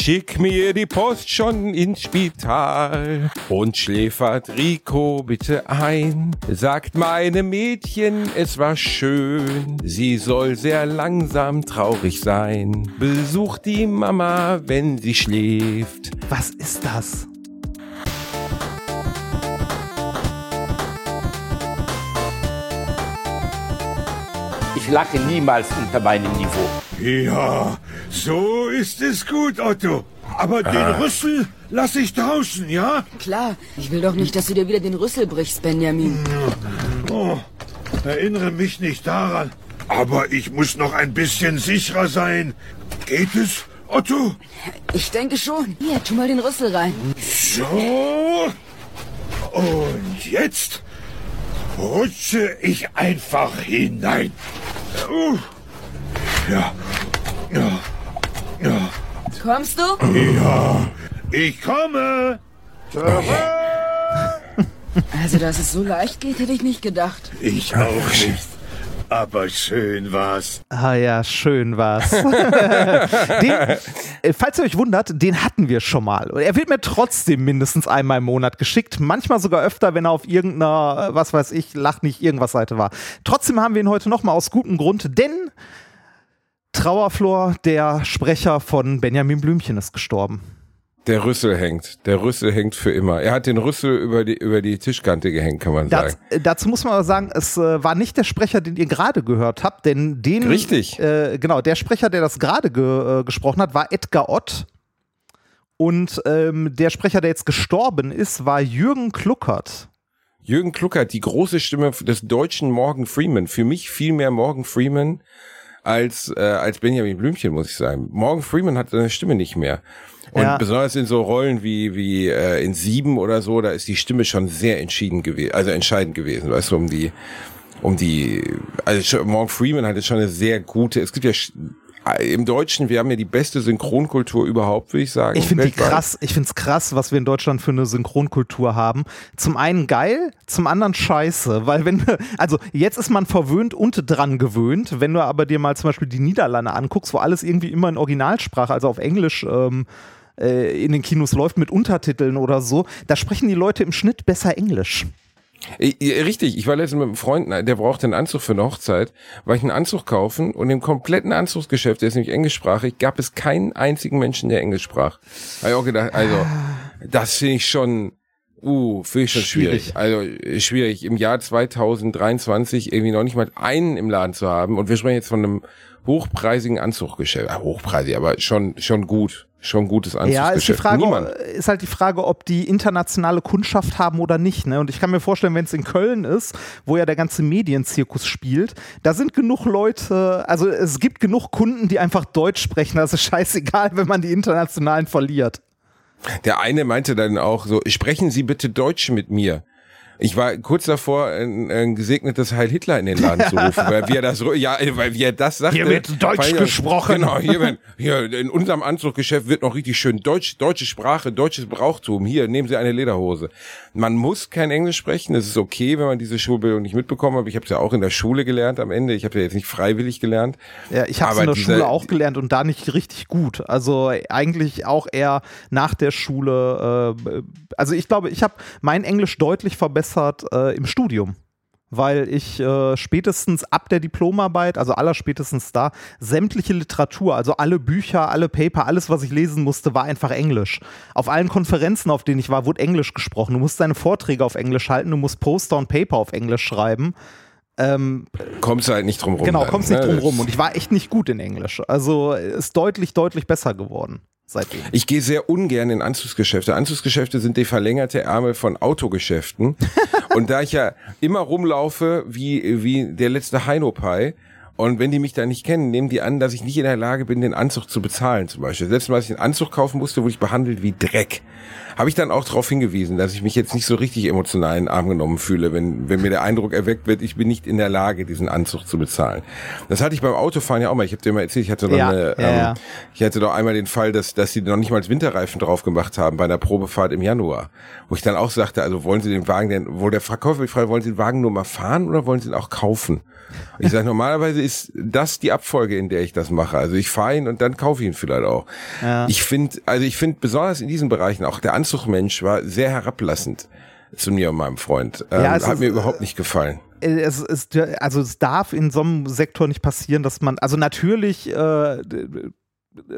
Schick mir die Post schon ins Spital und schläfert Rico bitte ein. Sagt meinem Mädchen, es war schön, sie soll sehr langsam traurig sein. Besucht die Mama, wenn sie schläft. Was ist das? Ich lache niemals unter meinem Niveau. Ja, so ist es gut, Otto. Aber den Rüssel lass ich draußen, ja? Klar, ich will doch nicht, dass du dir wieder den Rüssel brichst, Benjamin. Oh, erinnere mich nicht daran. Aber ich muss noch ein bisschen sicherer sein. Geht es, Otto? Ich denke schon. Hier, tu mal den Rüssel rein. So. Und jetzt rutsche ich einfach hinein. Uh. Ja. Ja. Ja. Kommst du? Ja. Ich komme. Also, dass es so leicht geht, hätte ich nicht gedacht. Ich auch nicht. Aber schön war's. Ah ja, schön war's. den, äh, falls ihr euch wundert, den hatten wir schon mal. Und er wird mir trotzdem mindestens einmal im Monat geschickt. Manchmal sogar öfter, wenn er auf irgendeiner, äh, was weiß ich, lach nicht irgendwas Seite war. Trotzdem haben wir ihn heute nochmal aus gutem Grund, denn Trauerflor, der Sprecher von Benjamin Blümchen, ist gestorben. Der Rüssel hängt. Der Rüssel hängt für immer. Er hat den Rüssel über die, über die Tischkante gehängt, kann man Das, sagen. dazu muss man aber sagen, es äh, war nicht der Sprecher, den ihr gerade gehört habt, denn den. Richtig. Äh, genau, der Sprecher, der das gerade ge, äh, gesprochen hat, war Edgar Ott. Und ähm, der Sprecher, der jetzt gestorben ist, war Jürgen Kluckert. Jürgen Kluckert, die große Stimme des deutschen Morgan Freeman. Für mich viel mehr Morgan Freeman als, äh, als Benjamin Blümchen, muss ich sagen. Morgan Freeman hat seine Stimme nicht mehr. Und Ja. besonders in so Rollen wie, wie äh, in Sieben oder so, da ist die Stimme schon sehr entschieden gewesen, also entscheidend gewesen, weißt du, um die, um die, also schon- Morgan Freeman hatte schon eine sehr gute, es gibt ja im Deutschen, wir haben ja die beste Synchronkultur überhaupt, würde ich sagen. Ich finde die krass, ich finde es krass, was wir in Deutschland für eine Synchronkultur haben. Zum einen geil, zum anderen scheiße, weil wenn du, also jetzt ist man verwöhnt und dran gewöhnt, wenn du aber dir mal zum Beispiel die Niederlande anguckst, wo alles irgendwie immer in Originalsprache, also auf Englisch ähm, äh, in den Kinos läuft mit Untertiteln oder so, da sprechen die Leute im Schnitt besser Englisch. Richtig, ich war letztens mit einem Freund, der brauchte einen Anzug für eine Hochzeit, war ich einen Anzug kaufen und im kompletten Anzugsgeschäft, der ist nämlich englischsprachig, gab es keinen einzigen Menschen, der Englisch sprach. Habe ich auch gedacht, also, das finde ich schon, uh, finde ich schon schwierig. Schwierig. Also, äh, schwierig, im Jahr 2023 irgendwie noch nicht mal einen im Laden zu haben und wir sprechen jetzt von einem hochpreisigen Anzuggeschäft, ah, hochpreisig, aber schon, schon gut, schon gutes Ja, ist die Anzugsgeschäft. Frage, Niemand. ist halt die Frage, ob die internationale Kundschaft haben oder nicht. Ne? Und ich kann mir vorstellen, wenn es in Köln ist, wo ja der ganze Medienzirkus spielt, da sind genug Leute, also es gibt genug Kunden, die einfach Deutsch sprechen. Das ist scheißegal, wenn man die internationalen verliert. Der eine meinte dann auch so, sprechen Sie bitte Deutsch mit mir. Ich war kurz davor, ein, ein gesegnetes Heil Hitler in den Laden zu rufen, weil wie er das, ja, weil wie er das sagte. Hier wird Deutsch gesprochen. Genau, hier, wird, hier in unserem Anzuggeschäft wird noch richtig schön Deutsch, deutsche Sprache, deutsches Brauchtum. Hier, nehmen Sie eine Lederhose. Man muss kein Englisch sprechen, das ist okay, wenn man diese Schulbildung nicht mitbekommen hat. Ich habe es ja auch in der Schule gelernt am Ende. Ich habe ja jetzt nicht freiwillig gelernt. Ja, ich habe es in der diese- Schule auch gelernt und da nicht richtig gut. Also eigentlich auch eher nach der Schule. Äh, also ich glaube, ich habe mein Englisch deutlich verbessert äh, im Studium. Weil ich äh, spätestens ab der Diplomarbeit, also allerspätestens da, sämtliche Literatur, also alle Bücher, alle Paper, alles, was ich lesen musste, war einfach Englisch. Auf allen Konferenzen, auf denen ich war, wurde Englisch gesprochen. Du musst deine Vorträge auf Englisch halten, du musst Poster und Paper auf Englisch schreiben. Ähm, Kommst du halt nicht drum rum. Genau, dann, kommst nicht ne? drum rum. Und ich war echt nicht gut in Englisch. Also ist deutlich, deutlich besser geworden seitdem. Ich gehe sehr ungern in Anzugsgeschäfte. Anzugsgeschäfte sind die verlängerte Ärmel von Autogeschäften. und da ich ja immer rumlaufe wie, wie der letzte Heino-Pai, und wenn die mich da nicht kennen, nehmen die an, dass ich nicht in der Lage bin, den Anzug zu bezahlen zum Beispiel. Mal, als ich einen Anzug kaufen musste, wurde ich behandelt wie Dreck. Habe ich dann auch darauf hingewiesen, dass ich mich jetzt nicht so richtig emotional in den Arm genommen fühle, wenn, wenn mir der Eindruck erweckt wird, ich bin nicht in der Lage, diesen Anzug zu bezahlen. Das hatte ich beim Autofahren ja auch mal. Ich habe dir mal erzählt, ich hatte Ja, eine, ja. ähm, ich hatte doch einmal den Fall, dass, dass sie noch nicht mal Winterreifen drauf gemacht haben bei einer Probefahrt im Januar. Wo ich dann auch sagte, also wollen Sie den Wagen denn, wo der Verkäufer mich fragt, wollen Sie den Wagen nur mal fahren oder wollen Sie ihn auch kaufen? Ich sage, normalerweise ist das die Abfolge, in der ich das mache. Also ich fahre ihn und dann kaufe ich ihn vielleicht auch. Ja. Ich finde, also ich finde besonders in diesen Bereichen, auch der Anzugmensch war sehr herablassend zu mir und meinem Freund. Ähm, Ja, hat ist, mir äh, überhaupt nicht gefallen. es ist, also es darf in so einem Sektor nicht passieren, dass man, also natürlich äh,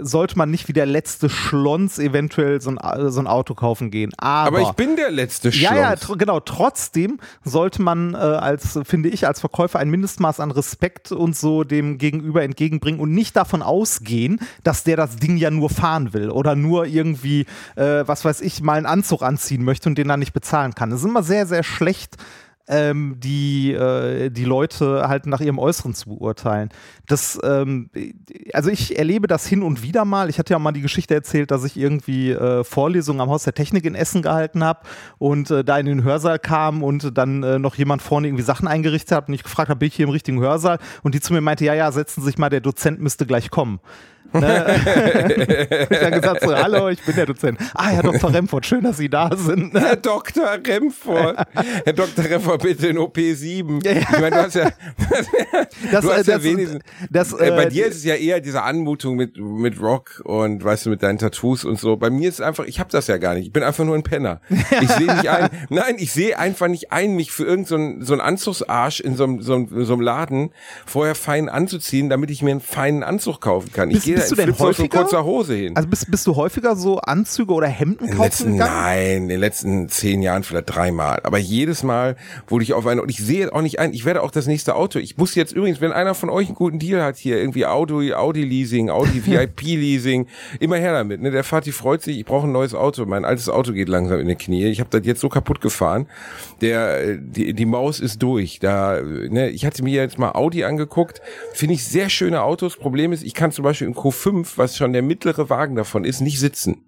sollte man nicht wie der letzte Schlons eventuell so ein, so ein Auto kaufen gehen. Aber, Aber ich bin der letzte ja, ja, Schlons. tr genau. Trotzdem sollte man äh, als, finde ich, als Verkäufer ein Mindestmaß an Respekt und so dem Gegenüber entgegenbringen und nicht davon ausgehen, dass der das Ding ja nur fahren will oder nur irgendwie, äh, was weiß ich, mal einen Anzug anziehen möchte und den dann nicht bezahlen kann. Das ist immer sehr, sehr schlecht ähm, die, äh, die Leute halt nach ihrem Äußeren zu beurteilen. Das, ähm, also ich erlebe das hin und wieder mal. Ich hatte ja mal die Geschichte erzählt, dass ich irgendwie äh, Vorlesungen am Haus der Technik in Essen gehalten habe und äh, da in den Hörsaal kam und dann äh, noch jemand vorne irgendwie Sachen eingerichtet hat und ich gefragt habe, bin ich hier im richtigen Hörsaal? Und die zu mir meinte, ja, ja, setzen Sie sich mal, der Dozent müsste gleich kommen. Ne? ich dann gesagt so, hallo, ich bin der Dozent. Ah, Herr Dr. Remford, schön, dass Sie da sind. Herr Dr. Remford. Herr Dr. Remford, bitte in OP7. Ja, ja. Ich meine, du hast ja, Das, du hast äh, ja das- wenigstens, das, äh, bei äh, dir ist es ja eher diese Anmutung mit, mit Rock und, weißt du, mit deinen Tattoos und so. Bei mir ist es einfach, ich habe das ja gar nicht. Ich bin einfach nur ein Penner. Ich sehe nicht ein, nein, ich sehe einfach nicht ein, mich für irgendeinen so, so einen Anzugsarsch in so einem, so, einem, so einem Laden vorher fein anzuziehen, damit ich mir einen feinen Anzug kaufen kann. Ich Da bist du denn häufiger? kurzer Hose hin. Also bist, bist du häufiger so Anzüge oder Hemden kaufen letzten, gegangen? nein, in den letzten zehn Jahren vielleicht dreimal. Aber jedes Mal wurde ich auf eine, und ich sehe auch nicht ein, ich werde auch das nächste Auto. Ich muss jetzt übrigens, wenn einer von euch einen guten Deal hat hier, irgendwie Audi, Audi Leasing, Audi VIP Leasing, immer her damit, ne? Der Fati freut sich, ich brauche ein neues Auto. Mein altes Auto geht langsam in die Knie. Ich habe das jetzt so kaputt gefahren. Der, äh, die, die Maus ist durch. Da, äh, ne, ich hatte mir jetzt mal Audi angeguckt. Finde ich sehr schöne Autos. Problem ist, ich kann zum Beispiel im Q5, was schon der mittlere Wagen davon ist, nicht sitzen.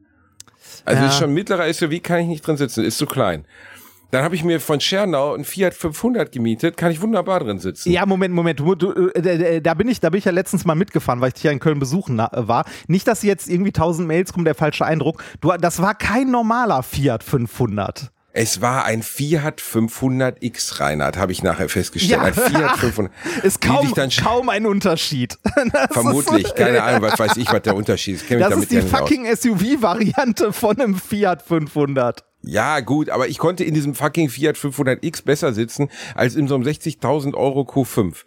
Also Ja. ist schon mittlerer SUV, kann ich nicht drin sitzen, ist zu klein. Dann habe ich mir von Schernau ein Fiat 500 gemietet, kann ich wunderbar drin sitzen. Ja, Moment, Moment. Du, du, äh, da bin ich, da bin ich ja letztens mal mitgefahren, weil ich dich ja in Köln besuchen war. Nicht, dass jetzt irgendwie tausend Mails kommen, der falsche Eindruck. Du, das war kein normaler Fiat 500. Es war ein Fiat 500X, Reinhard, habe ich nachher festgestellt. Ein Fiat 500. Ist kaum, kaum ein Unterschied. Das Vermutlich, ist, keine Ahnung, was weiß ich, was der Unterschied ist. Das damit ist die ja fucking SUV-Variante von einem Fiat 500. Ja, gut, aber ich konnte in diesem fucking Fiat 500X besser sitzen als in so einem 60.000 Euro Q5.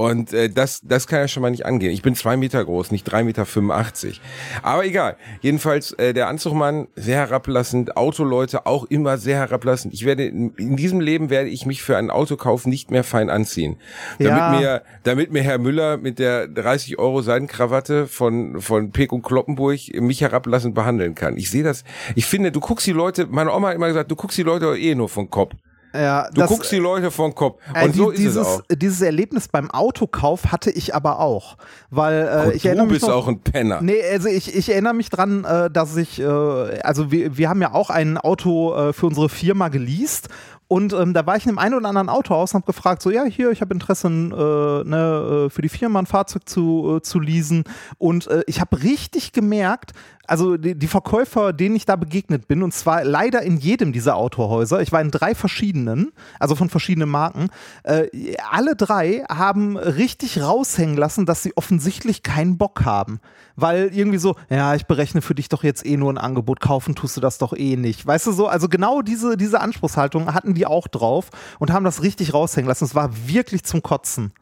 Und äh, das, das kann ja schon mal nicht angehen. Ich bin zwei Meter groß, nicht drei Meter. 85. Aber egal. Jedenfalls äh, der Anzugmann sehr herablassend, Autoleute auch immer sehr herablassend. Ich werde in, in diesem Leben werde ich mich für einen Autokauf nicht mehr fein anziehen, damit Ja. mir, damit mir Herr Müller mit der 30 Euro Seidenkrawatte von von Peek und Kloppenburg mich herablassend behandeln kann. Ich sehe das. Ich finde, du guckst die Leute. Meine Oma hat immer gesagt, du guckst die Leute eh nur vom Kopf. Ja, Du guckst die Leute vom Kopf. Äh, Und so die- ist es dieses, auch. dieses Erlebnis beim Autokauf hatte ich aber auch. Weil äh, Und ich erinnere du mich bist noch, auch ein Penner. Nee, also ich, ich erinnere mich dran, äh, dass ich, äh, also wir, wir haben ja auch ein Auto äh, für unsere Firma geleast und ähm, da war ich in einem ein oder anderen Autohaus und habe gefragt, so ja, hier, ich habe Interesse, äh, ne, äh, für die Firma ein Fahrzeug zu, äh, zu leasen und äh, ich habe richtig gemerkt, also die, die Verkäufer, denen ich da begegnet bin, und zwar leider in jedem dieser Autohäuser, ich war in drei verschiedenen, also von verschiedenen Marken, äh, alle drei haben richtig raushängen lassen, dass sie offensichtlich keinen Bock haben. Weil irgendwie so, ja, ich berechne für dich doch jetzt eh nur ein Angebot, kaufen tust du das doch eh nicht. Weißt du so, also genau diese, diese Anspruchshaltung hatten die auch drauf und haben das richtig raushängen lassen. Es war wirklich zum Kotzen.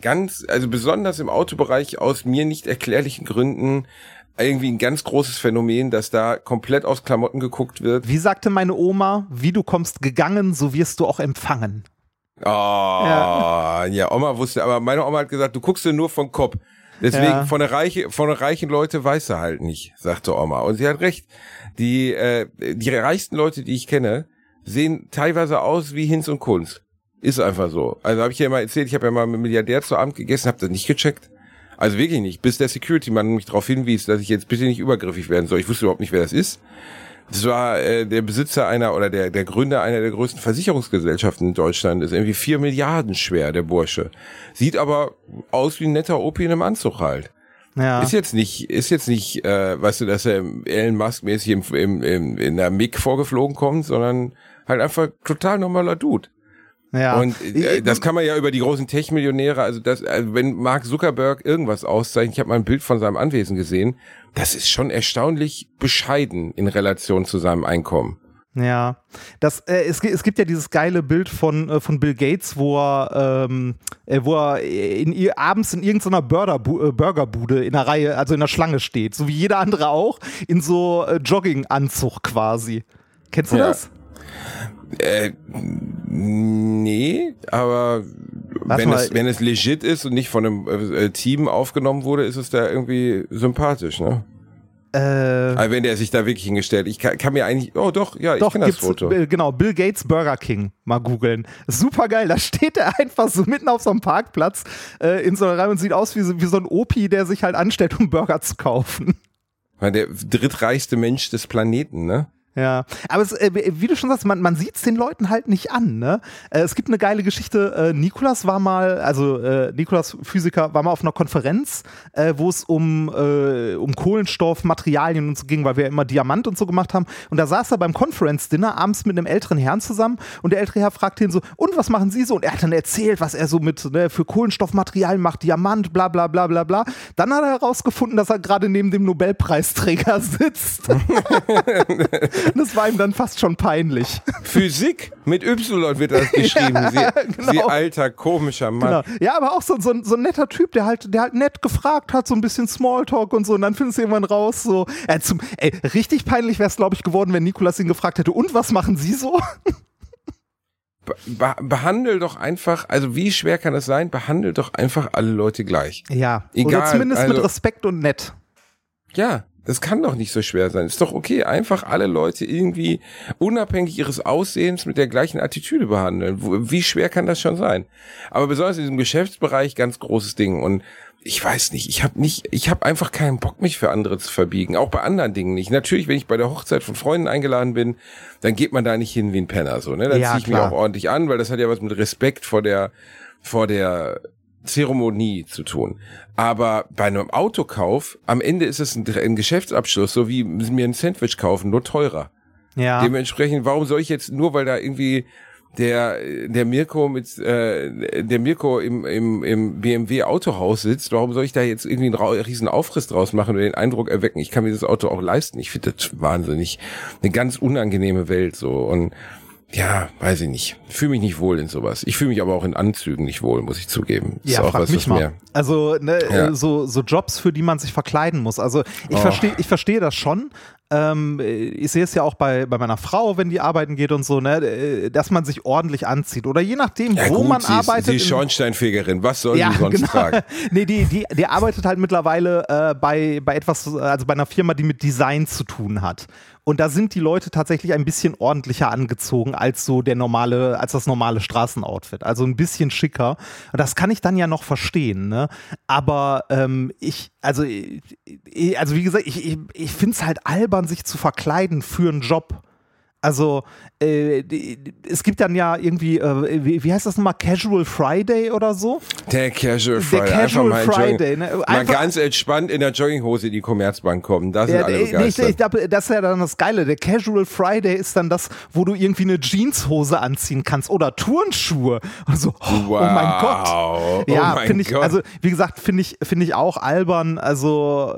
Ganz, also besonders im Autobereich aus mir nicht erklärlichen Gründen irgendwie ein ganz großes Phänomen, dass da komplett aus Klamotten geguckt wird. Wie sagte meine Oma, wie du kommst gegangen, so wirst du auch empfangen. Oh, ja. Oma wusste, aber meine Oma hat gesagt, du guckst dir nur vom Kopf. Deswegen Ja. von der reiche, von der reichen Leute weiß er halt nicht, sagte Oma. Und sie hat recht. Die, äh, die reichsten Leute, die ich kenne, sehen teilweise aus wie Hinz und Kunz. Ist einfach so. Also habe ich ja mal erzählt, ich habe ja mal mit einem Milliardär zu Abend gegessen, habe das nicht gecheckt. Also wirklich nicht, bis der Security-Mann mich darauf hinwies, dass ich jetzt bitte nicht übergriffig werden soll. Ich wusste überhaupt nicht, wer das ist. Das war äh, der Besitzer einer oder der, der Gründer einer der größten Versicherungsgesellschaften in Deutschland. Ist irgendwie vier Milliarden schwer, der Bursche. Sieht aber aus wie ein netter Opi in einem Anzug halt. Ja. Ist jetzt nicht, ist jetzt nicht, äh, weißt du, dass er Elon Musk mäßig im, im, im, in der MIG vorgeflogen kommt, sondern halt einfach total normaler Dude. Ja. Und äh, das kann man ja über die großen Tech-Millionäre, also das, also wenn Mark Zuckerberg irgendwas auszeichnet, ich habe mal ein Bild von seinem Anwesen gesehen, das ist schon erstaunlich bescheiden in Relation zu seinem Einkommen. Ja, das, äh, es, es gibt ja dieses geile Bild von, äh, von Bill Gates, wo er, ähm, äh, wo er in, ihr- abends in irgendeiner Burgerbu äh, Burgerbude in der Reihe, also in der Schlange steht, so wie jeder andere auch, in so äh, Jogginganzug quasi. Kennst du Ja. das? Äh, nee, aber wenn mal. es, wenn es legit ist und nicht von einem äh, Team aufgenommen wurde, ist es da irgendwie sympathisch, ne? Äh, Aber wenn der sich da wirklich hingestellt, ich kann, kann mir eigentlich, oh doch, ja, ich Doch, kenne das Foto. äh, genau, Bill Gates Burger King, mal googeln. Super geil, da steht er einfach so mitten auf so einem Parkplatz äh, in so einer Reihe und sieht aus wie so, wie so ein Opi, der sich halt anstellt, um Burger zu kaufen. Der drittreichste Mensch des Planeten, ne? Ja, aber es, äh, wie du schon sagst, man, man sieht es den Leuten halt nicht an. Ne? Äh, es gibt eine geile Geschichte. Äh, Nikolas war mal, also Nikolas Physiker war mal auf einer Konferenz, wo es um, äh, um Kohlenstoff, Materialien und so ging, weil wir immer Diamant und so gemacht haben. Und da saß er beim Conference Dinner abends mit einem älteren Herrn zusammen und der ältere Herr fragte ihn so: Und was machen Sie so? Und er hat dann erzählt, was er so mit ne, für Kohlenstoffmaterialien macht, Diamant, bla bla bla bla bla. Dann hat er herausgefunden, dass er gerade neben dem Nobelpreisträger sitzt. Das war ihm dann fast schon peinlich. Physik mit Y wird das geschrieben. Ja, sie, genau. sie alter, komischer Mann. Genau. Ja, aber auch so, so, ein- so ein netter Typ, der halt, der halt nett gefragt hat, so ein bisschen Smalltalk und so. Und dann findest du irgendwann raus, so. Äh, zum, ey, richtig peinlich wäre es, glaube ich, geworden, wenn Nikolas ihn gefragt hätte, und was machen Sie so? Be behandel doch einfach, also wie schwer kann es sein, behandel doch einfach alle Leute gleich. Ja, Egal, oder zumindest also- mit Respekt und nett. Ja, das kann doch nicht so schwer sein. Ist doch okay, einfach alle Leute irgendwie unabhängig ihres Aussehens mit der gleichen Attitüde behandeln. Wie schwer kann das schon sein? Aber besonders in diesem Geschäftsbereich ganz großes Ding und ich weiß nicht, ich habe nicht, ich habe einfach keinen Bock, mich für andere zu verbiegen, auch bei anderen Dingen nicht. Natürlich, wenn ich bei der Hochzeit von Freunden eingeladen bin, dann geht man da nicht hin wie ein Penner, so, ne? Dann Ja, ziehe ich mich klar. auch ordentlich an, weil das hat ja was mit Respekt vor der, vor der Zeremonie zu tun. Aber bei einem Autokauf, am Ende ist es ein, ein Geschäftsabschluss, so wie mir ein Sandwich kaufen, nur teurer. Ja. Dementsprechend, warum soll ich jetzt nur, weil da irgendwie der der Mirko mit äh, der Mirko im, im, im BMW Autohaus sitzt, warum soll ich da jetzt irgendwie einen riesen Aufriss draus machen und den Eindruck erwecken, ich kann mir das Auto auch leisten. Ich finde das wahnsinnig eine ganz unangenehme Welt so und ja, weiß ich nicht. Fühle mich nicht wohl in sowas. Ich fühle mich aber auch in Anzügen nicht wohl, muss ich zugeben. Ist Ja, auch frag was, mich mal. Also ne, Ja. so, so Jobs, für die man sich verkleiden muss. Also ich Oh. verstehe ich verstehe das schon. Ähm, ich sehe es ja auch bei, bei meiner Frau, wenn die arbeiten geht und so, ne, äh, dass man sich ordentlich anzieht. Oder je nachdem, ja, wo gut, man sie arbeitet. Ist, in- Schornsteinfegerin. Was soll ja, sie sonst genau. tragen? nee, die, die, die arbeitet halt mittlerweile äh, bei, bei etwas, also bei einer Firma, die mit Design zu tun hat. Und da sind die Leute tatsächlich ein bisschen ordentlicher angezogen als so der normale, als das normale Straßenoutfit. Also ein bisschen schicker. Und das kann ich dann ja noch verstehen, ne? Aber ähm, ich, also, ich, also wie gesagt, ich, ich, ich finde es halt albern, sich zu verkleiden für einen Job. Also, äh, es gibt dann ja irgendwie, äh, wie, wie heißt das nochmal, Casual Friday oder so? Der Casual Der Friday. Casual einfach Friday, ne? mal ganz entspannt in der Jogginghose in die Commerzbank kommen. Da sind Ja, alle äh, nee, ich, begeistert. ich das ist ja dann das Geile. Der Casual Friday ist dann das, wo du irgendwie eine Jeanshose anziehen kannst oder Turnschuhe. Und so, oh, oh mein Gott. Wow. Ja, oh finde ich, Gott. also wie gesagt, finde ich, finde ich auch albern. Also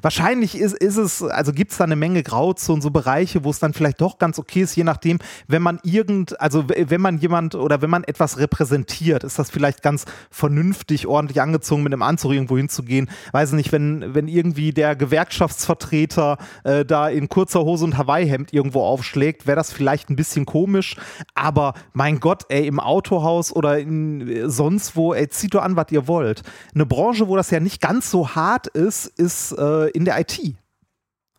wahrscheinlich ist, ist es, also gibt es da eine Menge Grauzonen, so Bereiche, wo es dann vielleicht doch ganz okay ist, je nachdem, wenn man irgend, also wenn man jemand oder wenn man etwas repräsentiert, ist das vielleicht ganz vernünftig, ordentlich angezogen mit einem Anzug irgendwo hinzugehen. Weiß nicht, wenn, wenn irgendwie der Gewerkschaftsvertreter äh, da in kurzer Hose und Hawaii-Hemd irgendwo aufschlägt, wäre das vielleicht ein bisschen komisch. Aber mein Gott, ey, im Autohaus oder in, äh, sonst wo, ey, zieht doch an, was ihr wollt. Eine Branche, wo das ja nicht ganz so hart ist, ist äh, in der IT.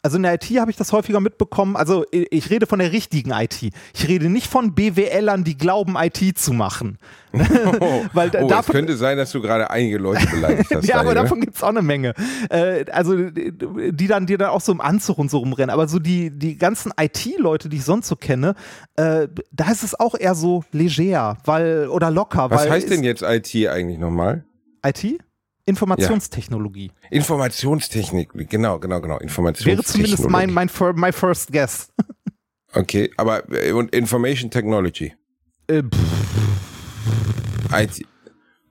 Also in der IT habe ich das häufiger mitbekommen. Also ich rede von der richtigen IT. Ich rede nicht von BWLern, die glauben, IT zu machen. Oh, Weil oh, es davon- könnte sein, dass du gerade einige Leute beleidigt hast. ja, aber Daniel. davon gibt es auch eine Menge. Äh, also, die dann, die dann auch so im Anzug und so rumrennen. Aber so die, die ganzen IT-Leute, die ich sonst so kenne, äh, da ist es auch eher so leger, weil, oder locker. Was heißt denn jetzt IT eigentlich nochmal? IT? Informationstechnologie. Informationstechnik, genau, genau, genau. Wäre Informationstechnologie. zumindest mein, mein, my first guess. Okay, aber äh, und Information Technology. Äh, IT.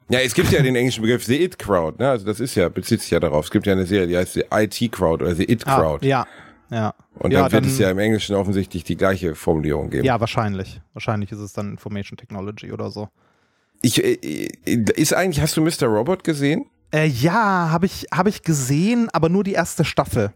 Ja, es gibt ja den englischen Begriff The It Crowd, ne? Also das ist ja, bezieht sich ja darauf. Es gibt ja eine Serie, die heißt The IT Crowd oder The It ah, Crowd. ja, ja. Und ja, dann wird es ja im Englischen offensichtlich die gleiche Formulierung geben. Ja, wahrscheinlich. Wahrscheinlich ist es dann Information Technology oder so. Ich, äh, ist eigentlich, hast du Mr. Robot gesehen? Äh, ja, habe ich, hab ich gesehen, aber nur die erste Staffel.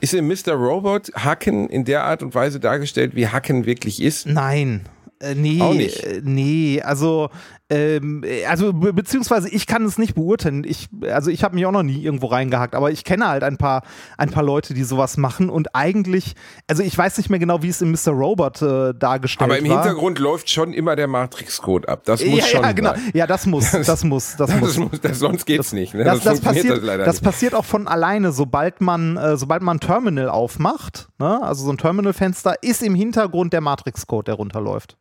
Ist in Mr. Robot Hacken in der Art und Weise dargestellt, wie Hacken wirklich ist? Nein. Äh, nee, Auch nicht. äh, nee, also ähm, äh, also be beziehungsweise ich kann es nicht beurteilen. Ich also ich habe mich auch noch nie irgendwo reingehackt, aber ich kenne halt ein paar ein paar Leute, die sowas machen und eigentlich also ich weiß nicht mehr genau, wie es in Mr. Robot äh, dargestellt Aber im war. Hintergrund läuft schon immer der Matrix-Code ab. Das muss ja, schon ja, genau. sein. Ja, das muss, das muss, das, Das muss. muss, das, sonst geht's nicht. Ne? Das, das, passiert, das leider das nicht. passiert auch von alleine, sobald man, äh, sobald man ein Terminal aufmacht, ne? also so ein Terminalfenster, ist im Hintergrund der Matrix-Code, der runterläuft.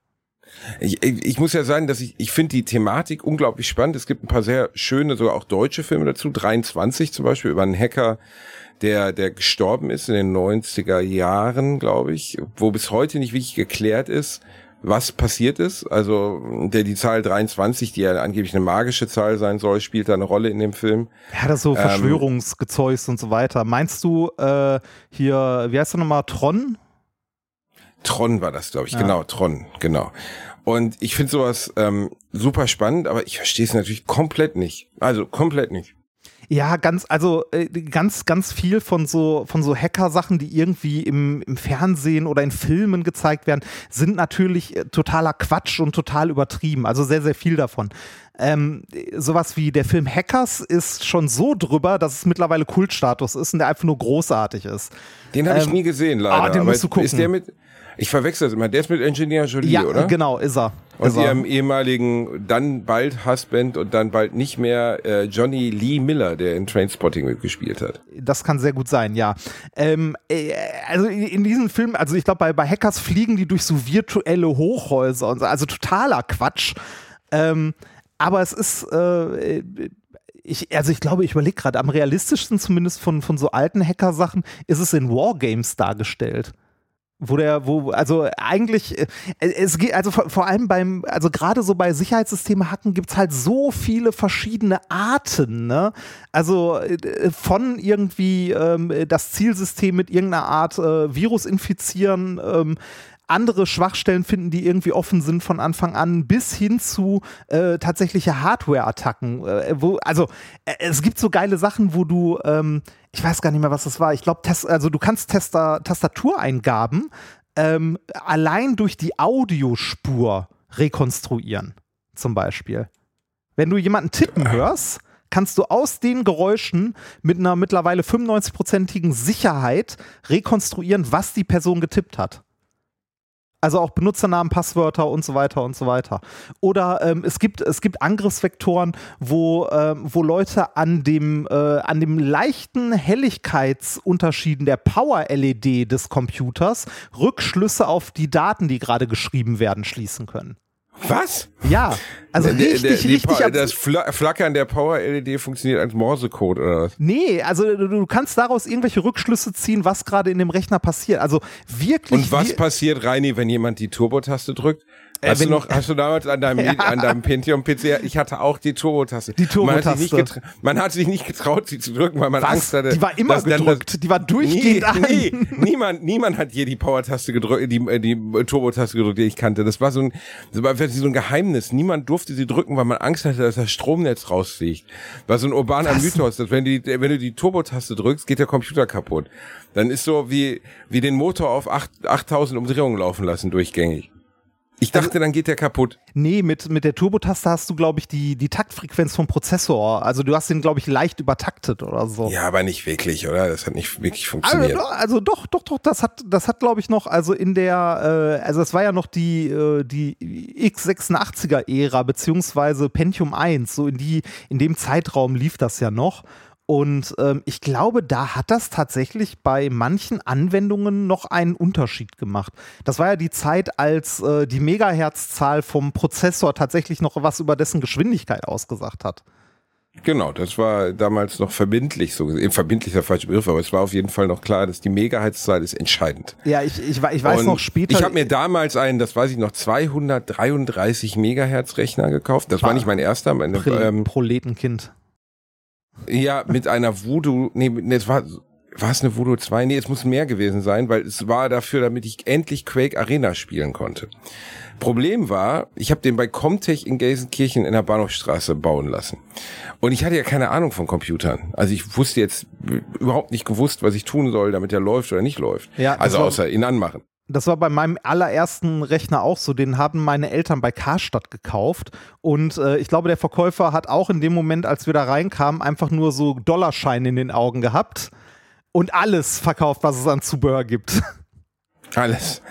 Ich, ich, muss ja sagen, dass ich, ich finde die Thematik unglaublich spannend. Es gibt ein paar sehr schöne, sogar auch deutsche Filme dazu. 23 zum Beispiel über einen Hacker, der, der gestorben ist in den 90er Jahren, glaube ich, wo bis heute nicht wirklich geklärt ist, was passiert ist. Also der die Zahl 23, die ja angeblich eine magische Zahl sein soll, spielt da eine Rolle in dem Film. Ja, das so Ähm, Verschwörungsgezeugs und so weiter. Meinst du äh, hier, wie heißt der nochmal, Tron? Tron war das, glaube ich. Ja. Genau, Tron, genau. Und ich finde sowas ähm, super spannend, aber ich verstehe es natürlich komplett nicht. Also komplett nicht. Ja, ganz, also äh, ganz, ganz viel von so, von so Hacker-Sachen, die irgendwie im, im Fernsehen oder in Filmen gezeigt werden, sind natürlich äh, totaler Quatsch und total übertrieben. Also sehr, sehr viel davon. Ähm, sowas wie der Film Hackers ist schon so drüber, dass es mittlerweile Kultstatus ist und der einfach nur großartig ist. Den habe ich Ähm, nie gesehen, leider. ah, den musst du gucken. Ist der mit, ich verwechsel das immer, der ist mit Engineer Jolie, ja, oder? genau, ist er. Und ist er. ihrem ehemaligen, dann bald Husband und dann bald nicht mehr äh, Johnny Lee Miller, der in Trainspotting mitgespielt hat. Das kann sehr gut sein, ja. Ähm, äh, also in, in diesem Film, also ich glaube, bei, bei Hackers fliegen die durch so virtuelle Hochhäuser und so, also totaler Quatsch. Ähm, aber es ist, äh, ich, also ich glaube, ich überlege gerade, am realistischsten zumindest von, von so alten Hacker-Sachen ist es in Wargames dargestellt. Wo der, wo, also eigentlich, äh, es geht, also vor, vor allem beim, also gerade so bei Sicherheitssysteme hacken gibt's halt so viele verschiedene Arten, ne? Also äh, von irgendwie ähm, das Zielsystem mit irgendeiner Art äh, Virus infizieren, ähm, andere Schwachstellen finden, die irgendwie offen sind von Anfang an, bis hin zu äh, tatsächliche Hardware-Attacken. Äh, wo, also äh, es gibt so geile Sachen, wo du, ähm, ich weiß gar nicht mehr, was das war. Ich glaube, also du kannst Testa Tastatureingaben ähm, allein durch die Audiospur rekonstruieren, zum Beispiel. Wenn du jemanden tippen hörst, kannst du aus den Geräuschen mit einer mittlerweile 95-prozentigen Sicherheit rekonstruieren, was die Person getippt hat. Also auch Benutzernamen, Passwörter und so weiter und so weiter. Oder ähm, es, gibt, es gibt Angriffsvektoren, wo, ähm, wo Leute an dem, äh, an dem leichten Helligkeitsunterschieden der Power-LED des Computers Rückschlüsse auf die Daten, die gerade geschrieben werden, schließen können. Was? Ja, also Der- richtig, der, die richtig. Abs- das Fla Flackern der Power-LED funktioniert als Morsecode oder was? Nee, also du, du kannst daraus irgendwelche Rückschlüsse ziehen, was gerade in dem Rechner passiert. Also wirklich. Und was passiert, Reini, wenn jemand die Turbo-Taste drückt? Äh, Hast du wenn- noch, hast du damals an deinem, an deinem Pentium-PC, ich hatte auch die Turbo-Taste. Die Man hat, sich nicht Turbo-Taste. man hat sich nicht getraut, sie zu drücken, weil man Was? Angst hatte. Die war immer gedrückt. Die war durchgehend nee, an. Nee, niemand, niemand hat je die Power-Taste gedrückt, die, äh, die Turbo-Taste gedrückt, die ich kannte. Das war so ein, das war so ein Geheimnis. Niemand durfte sie drücken, weil man Angst hatte, dass das Stromnetz rausfliegt. War so ein urbaner Was? Mythos, dass wenn, die, wenn du die Turbo-Taste drückst, geht der Computer kaputt. Dann ist so wie, wie den Motor auf 8, 8000 Umdrehungen laufen lassen, durchgängig. Ich Also dachte, dann geht der kaputt. Nee, mit, mit der Turbotaste hast du, glaube ich, die, die Taktfrequenz vom Prozessor. Also du hast den, glaube ich, leicht übertaktet oder so. Ja, aber nicht wirklich, oder? Das hat nicht wirklich Also, funktioniert. doch, also doch, doch, doch, das hat, das hat, glaube ich, noch, also in der, äh, also es war ja noch die, äh, die x86er-Ära, beziehungsweise Pentium 1, so in die, in dem Zeitraum lief das ja noch. Und ähm, ich glaube, da hat das tatsächlich bei manchen Anwendungen noch einen Unterschied gemacht. Das war ja die Zeit, als äh, die Megahertzzahl vom Prozessor tatsächlich noch was über dessen Geschwindigkeit ausgesagt hat. Genau, das war damals noch verbindlich, so gesehen. Verbindlich ist der falsche Begriff, aber es war auf jeden Fall noch klar, dass die Megahertzzahl ist entscheidend. Ja, ich, ich, ich weiß Und noch später. Ich habe mir damals einen, das weiß ich noch, 233 Megahertz Rechner gekauft. Das war nicht mein erster, meine, Pro- ähm, Proletenkind. Ja, mit einer Voodoo, nee, es war, war es eine Voodoo 2? Nee, es muss mehr gewesen sein, weil es war dafür, damit ich endlich Quake Arena spielen konnte. Problem war, ich habe den bei Comtech in Gelsenkirchen in der Bahnhofstraße bauen lassen. Und ich hatte ja keine Ahnung von Computern. Also ich wusste jetzt überhaupt nicht gewusst, was ich tun soll, damit er läuft oder nicht läuft. Ja, also außer ihn anmachen. Das war bei meinem allerersten Rechner auch so. Den haben meine Eltern bei Karstadt gekauft. Und äh, ich glaube, der Verkäufer hat auch in dem Moment, als wir da reinkamen, einfach nur so Dollarscheine in den Augen gehabt und alles verkauft, was es an Zubehör gibt. Alles.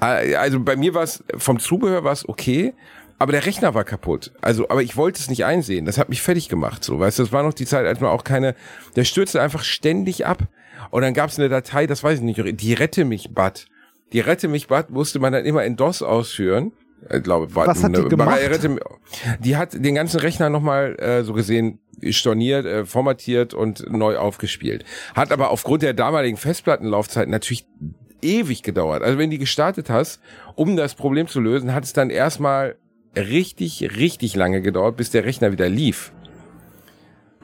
Äh, Also bei mir war es, vom Zubehör war es okay, aber der Rechner war kaputt. Also, aber ich wollte es nicht einsehen. Das hat mich fertig gemacht. So, weißt du, das war noch die Zeit, als man auch keine, der stürzte einfach ständig ab. Und dann gab es eine Datei, das weiß ich nicht, die Rette mich Bad. Die Rette mich Bad musste man dann immer in DOS ausführen. Ich glaube, war Was hat die gemacht? Rette, die hat den ganzen Rechner nochmal äh, so gesehen storniert, äh, formatiert und neu aufgespielt. Hat aber aufgrund der damaligen Festplattenlaufzeit natürlich ewig gedauert. Also wenn die gestartet hast, um das Problem zu lösen, hat es dann erstmal richtig, richtig lange gedauert, bis der Rechner wieder lief.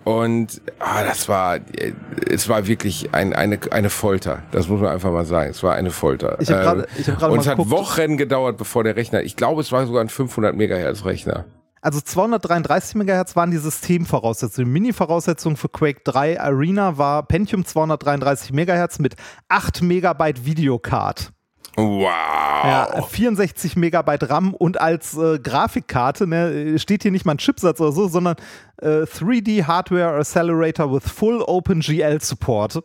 Und ah, das war, äh, es war wirklich ein, eine, eine Folter. Das muss man einfach mal sagen. Es war eine Folter. Ich hab Ähm, gerade- ich hab gerade und mal es hat geguckt. Wochen gedauert, bevor der Rechner, ich glaube, es war sogar ein 500 Megahertz Rechner. Also 233 MHz waren die Systemvoraussetzungen. Die Mini-Voraussetzung für Quake 3 Arena war Pentium 233 MHz mit 8 Megabyte Videocard. Wow. Ja, 64 Megabyte RAM und als äh, Grafikkarte ne, steht hier nicht mal ein Chipsatz oder so, sondern äh, 3D Hardware Accelerator with Full OpenGL Support.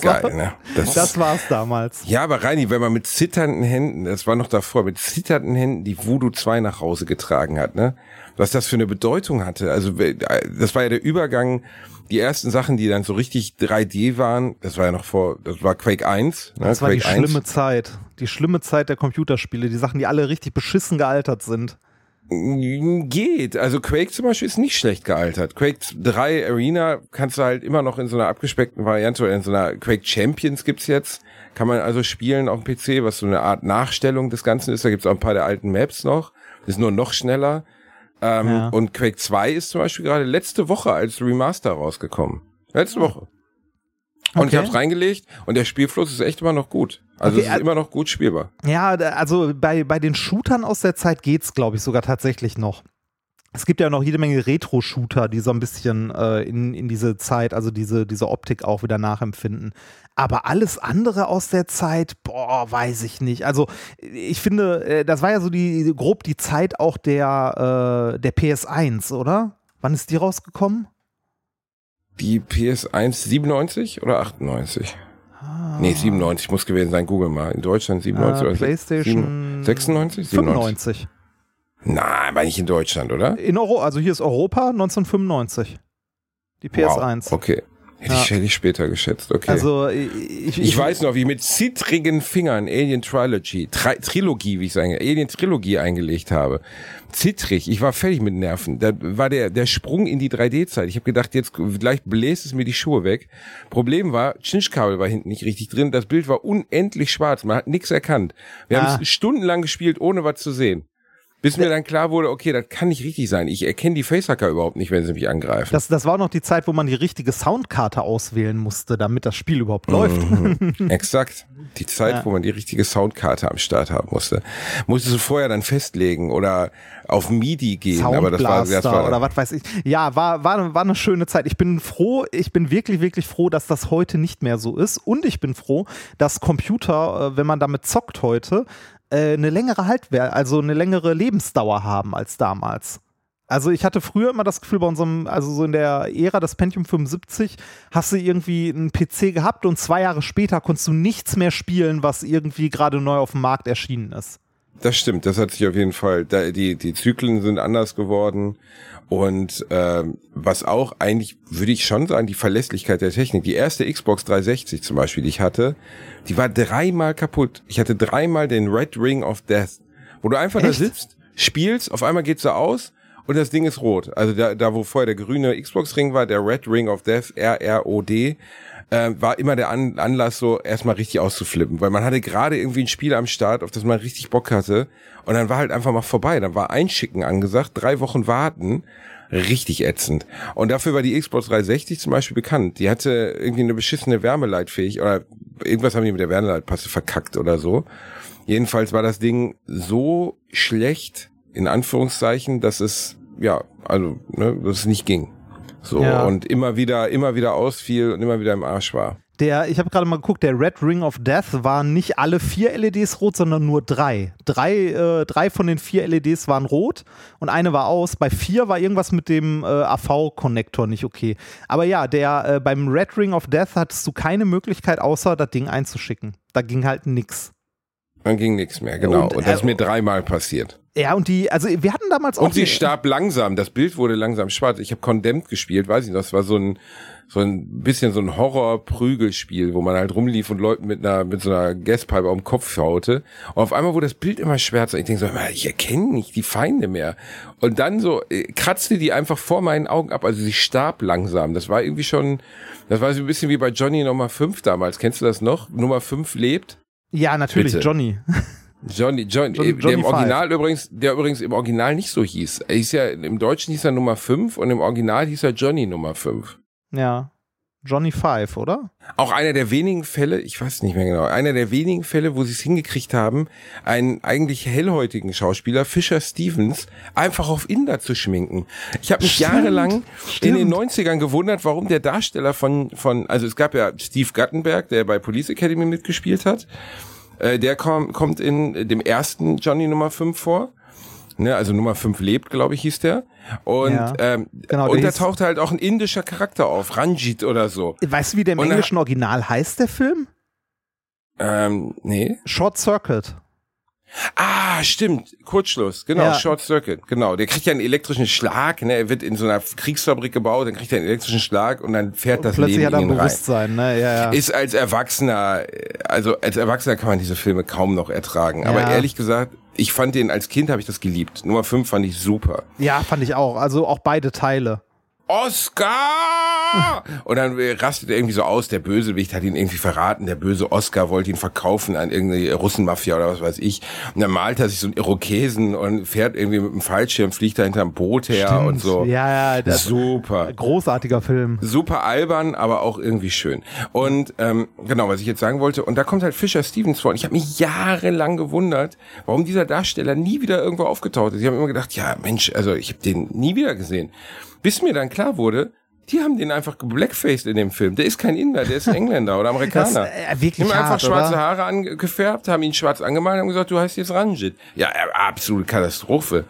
Geil, ne? Das, Das war's damals. ja, aber Reini, wenn man mit zitternden Händen, das war noch davor, mit zitternden Händen die Voodoo 2 nach Hause getragen hat, ne? Was das für eine Bedeutung hatte. Also, äh, das war ja der Übergang, die ersten Sachen, die dann so richtig 3D waren, das war ja noch vor, das war Quake 1. Ne? Das war die Quake 1. schlimme Zeit. Die schlimme Zeit der Computerspiele. Die Sachen, die alle richtig beschissen gealtert sind. Geht. Also Quake zum Beispiel ist nicht schlecht gealtert. Quake 3 Arena kannst du halt immer noch in so einer abgespeckten Variante oder in so einer Quake Champions gibt's jetzt. Kann man also spielen auf dem PC, was so eine Art Nachstellung des Ganzen ist. Da gibt's auch ein paar der alten Maps noch. Das ist nur noch schneller. Ähm, Ja. Und Quake 2 ist zum Beispiel gerade letzte Woche als Remaster rausgekommen. Letzte Woche. Und ich Okay. hab's reingelegt und der Spielfluss ist echt immer noch gut. Also Okay, es ist äh, immer noch gut spielbar. Ja, also bei, bei den Shootern aus der Zeit geht's, glaube ich, sogar tatsächlich noch. Es gibt ja noch jede Menge Retro-Shooter, die so ein bisschen äh, in, in diese Zeit, also diese, diese Optik auch wieder nachempfinden. Aber alles andere aus der Zeit, boah, weiß ich nicht. Also ich finde, äh, das war ja so die grob die Zeit auch der, äh, der PS1, oder? Wann ist die rausgekommen? Die PS1 97 oder 98? Ah. Nee, 97 muss gewesen sein. Google mal. In Deutschland 97 Äh, oder PlayStation 96? 97? 97? 95. Nein, war nicht in Deutschland, oder? In Euro, also hier ist Europa 1995. Die PS1. Wow, okay. Hätte, Ja. ich, hätte ich später geschätzt. Okay. Also ich, ich weiß noch, wie mit zittrigen Fingern Alien Trilogy, Tri Trilogie, wie ich sagen, Alien Trilogie eingelegt habe. Zittrig, ich war fertig mit Nerven. Da war der, der Sprung in die 3D-Zeit. Ich habe gedacht, jetzt gleich bläst es mir die Schuhe weg. Problem war, Chinchkabel war hinten nicht richtig drin. Das Bild war unendlich schwarz. Man hat nichts erkannt. Wir Ah. haben es stundenlang gespielt, ohne was zu sehen. Bis mir dann klar wurde, okay, das kann nicht richtig sein. Ich erkenne die Facehacker überhaupt nicht, wenn sie mich angreifen. das, das war noch die Zeit, wo man die richtige Soundkarte auswählen musste, damit das Spiel überhaupt läuft. Exakt. Die Zeit, Ja. wo man die richtige Soundkarte am Start haben musste. Musstest du vorher dann festlegen oder auf MIDI gehen. aber das war, das war oder was weiß ich. Ja, war, war, war eine schöne Zeit. Ich bin froh, ich bin wirklich, wirklich froh, dass das heute nicht mehr so ist. Und ich bin froh, dass Computer, äh, wenn man damit zockt heute, äh, eine längere Haltwehr, also eine längere Lebensdauer haben als damals. Also ich hatte früher immer das Gefühl bei unserem, also so in der Ära des Pentium 75, hast du irgendwie einen PC gehabt und zwei Jahre später konntest du nichts mehr spielen, was irgendwie gerade neu auf dem Markt erschienen ist. Das stimmt, das hat sich auf jeden Fall, da, die, die Zyklen sind anders geworden und ähm, was auch eigentlich, würde ich schon sagen, die Verlässlichkeit der Technik. Die erste Xbox 360 zum Beispiel, die ich hatte, die war dreimal kaputt. Ich hatte dreimal den Red Ring of Death, wo du einfach da Echt? sitzt, spielst, auf einmal geht's so aus und das Ding ist rot. Also da, da wo vorher der grüne Xbox-Ring war, der Red Ring of Death, R-R-O-D, äh, war immer der An Anlass, so erstmal richtig auszuflippen, weil man hatte gerade irgendwie ein Spiel am Start, auf das man richtig Bock hatte und dann war halt einfach mal vorbei. Dann war Einschicken angesagt, drei Wochen warten, richtig ätzend. Und dafür war die Xbox 360 zum Beispiel bekannt. Die hatte irgendwie eine beschissene Wärmeleitfähig oder irgendwas haben die mit der Wärmeleitpasse verkackt oder so. Jedenfalls war das Ding so schlecht, in Anführungszeichen, dass es, ja, also, ne, dass es nicht ging. So, Ja. und immer wieder, immer wieder ausfiel und immer wieder im Arsch war. Der, ich habe gerade mal geguckt, der Red Ring of Death waren nicht alle vier LEDs rot, sondern nur drei. Drei, äh, drei von den vier LEDs waren rot und eine war aus. Bei vier war irgendwas mit dem äh, AV-Connector nicht okay. Aber ja, der äh, beim Red Ring of Death hattest du keine Möglichkeit, außer das Ding einzuschicken. Da ging halt nix. Dann ging nichts mehr, genau. Und, Und, das ist äh, mir dreimal passiert. Ja, und die, also wir hatten damals auch. Und sie starb langsam. Das Bild wurde langsam schwarz. Ich habe Condemned gespielt, weiß ich noch. Das war so ein so ein bisschen so ein Horror-Prügelspiel, wo man halt rumlief und Leuten mit einer mit so einer Gaspipe auf dem Kopf haute. Und auf einmal wurde das Bild immer schwärzer. Ich denke so, "Mann, ich erkenne nicht die Feinde mehr. Und dann so äh, kratzte die einfach vor meinen Augen ab. Also sie starb langsam. Das war irgendwie schon, das war so ein bisschen wie bei Johnny Nummer 5 damals. Kennst du das noch? Nummer 5 lebt. Ja, natürlich, Bitte. Johnny. Johnny, John, Johnny- äh, der Johnny im Five. Original übrigens, der übrigens im Original nicht so hieß. Er hieß ja, im Deutschen hieß er Nummer 5 und im Original hieß er Johnny Nummer 5. Ja. Johnny Five, oder? Auch einer der wenigen Fälle, ich weiß nicht mehr genau, einer der wenigen Fälle, wo sie es hingekriegt haben, einen eigentlich hellhäutigen Schauspieler, Fisher Stevens, einfach auf Inder zu schminken. Ich habe mich Stimmt, jahrelang in stimmt. den 90ern gewundert, warum der Darsteller von, von, also es gab ja Steve Guttenberg, der bei Police Academy mitgespielt hat. Äh, der kom kommt in dem ersten Johnny Nummer 5 vor. Ne, also Nummer 5 lebt, glaube ich, hieß der. Und, Ja, ähm, genau, und der da tauchte halt auch ein indischer Charakter auf, Ranjit oder so. Weißt du, wie der im Und englischen Original heißt, der Film? Ähm, nee. Short Circuit. Ah, stimmt. Kurzschluss. Genau, Ja. Short Circuit. Genau. Der kriegt ja einen elektrischen Schlag. Ne? Er wird in so einer Kriegsfabrik gebaut, dann kriegt er einen elektrischen Schlag und dann fährt das Plötzlich Leben hat er in ihn rein. Bewusstsein, ne? Ja, ja. Ist als Erwachsener, äh, also als Erwachsener kann man diese Filme kaum noch ertragen. Aber Ja. ehrlich gesagt, ich fand den als Kind habe ich das geliebt. Nummer 5 fand ich super. ja, fand ich auch. Also auch beide Teile. Oscar! Und dann äh, rastet er irgendwie so aus, der Bösewicht hat ihn irgendwie verraten, der böse Oscar wollte ihn verkaufen an irgendeine Russenmafia oder was weiß ich. Und dann malt er sich so einen Irokesen und fährt irgendwie mit einem Fallschirm, fliegt da hinterm Boot her Stimmt. und so. Ja, ja, das Super. großartiger Film. Super albern, aber auch irgendwie schön. Und ähm, genau, was ich jetzt sagen wollte, und da kommt halt Fisher Stevens vor. Und ich habe mich jahrelang gewundert, warum dieser Darsteller nie wieder irgendwo aufgetaucht ist. Ich habe immer gedacht, ja Mensch, also ich habe den nie wieder gesehen. Bis mir dann klar wurde, die haben den einfach geblackfaced in dem Film. Der ist kein Inder, der ist ein Engländer oder Amerikaner. Das, äh, wirklich die haben einfach hart, schwarze oder? Haare angefärbt, haben ihn schwarz angemalt und haben gesagt, du heißt jetzt Ranjit. Ja, äh, absolute Katastrophe.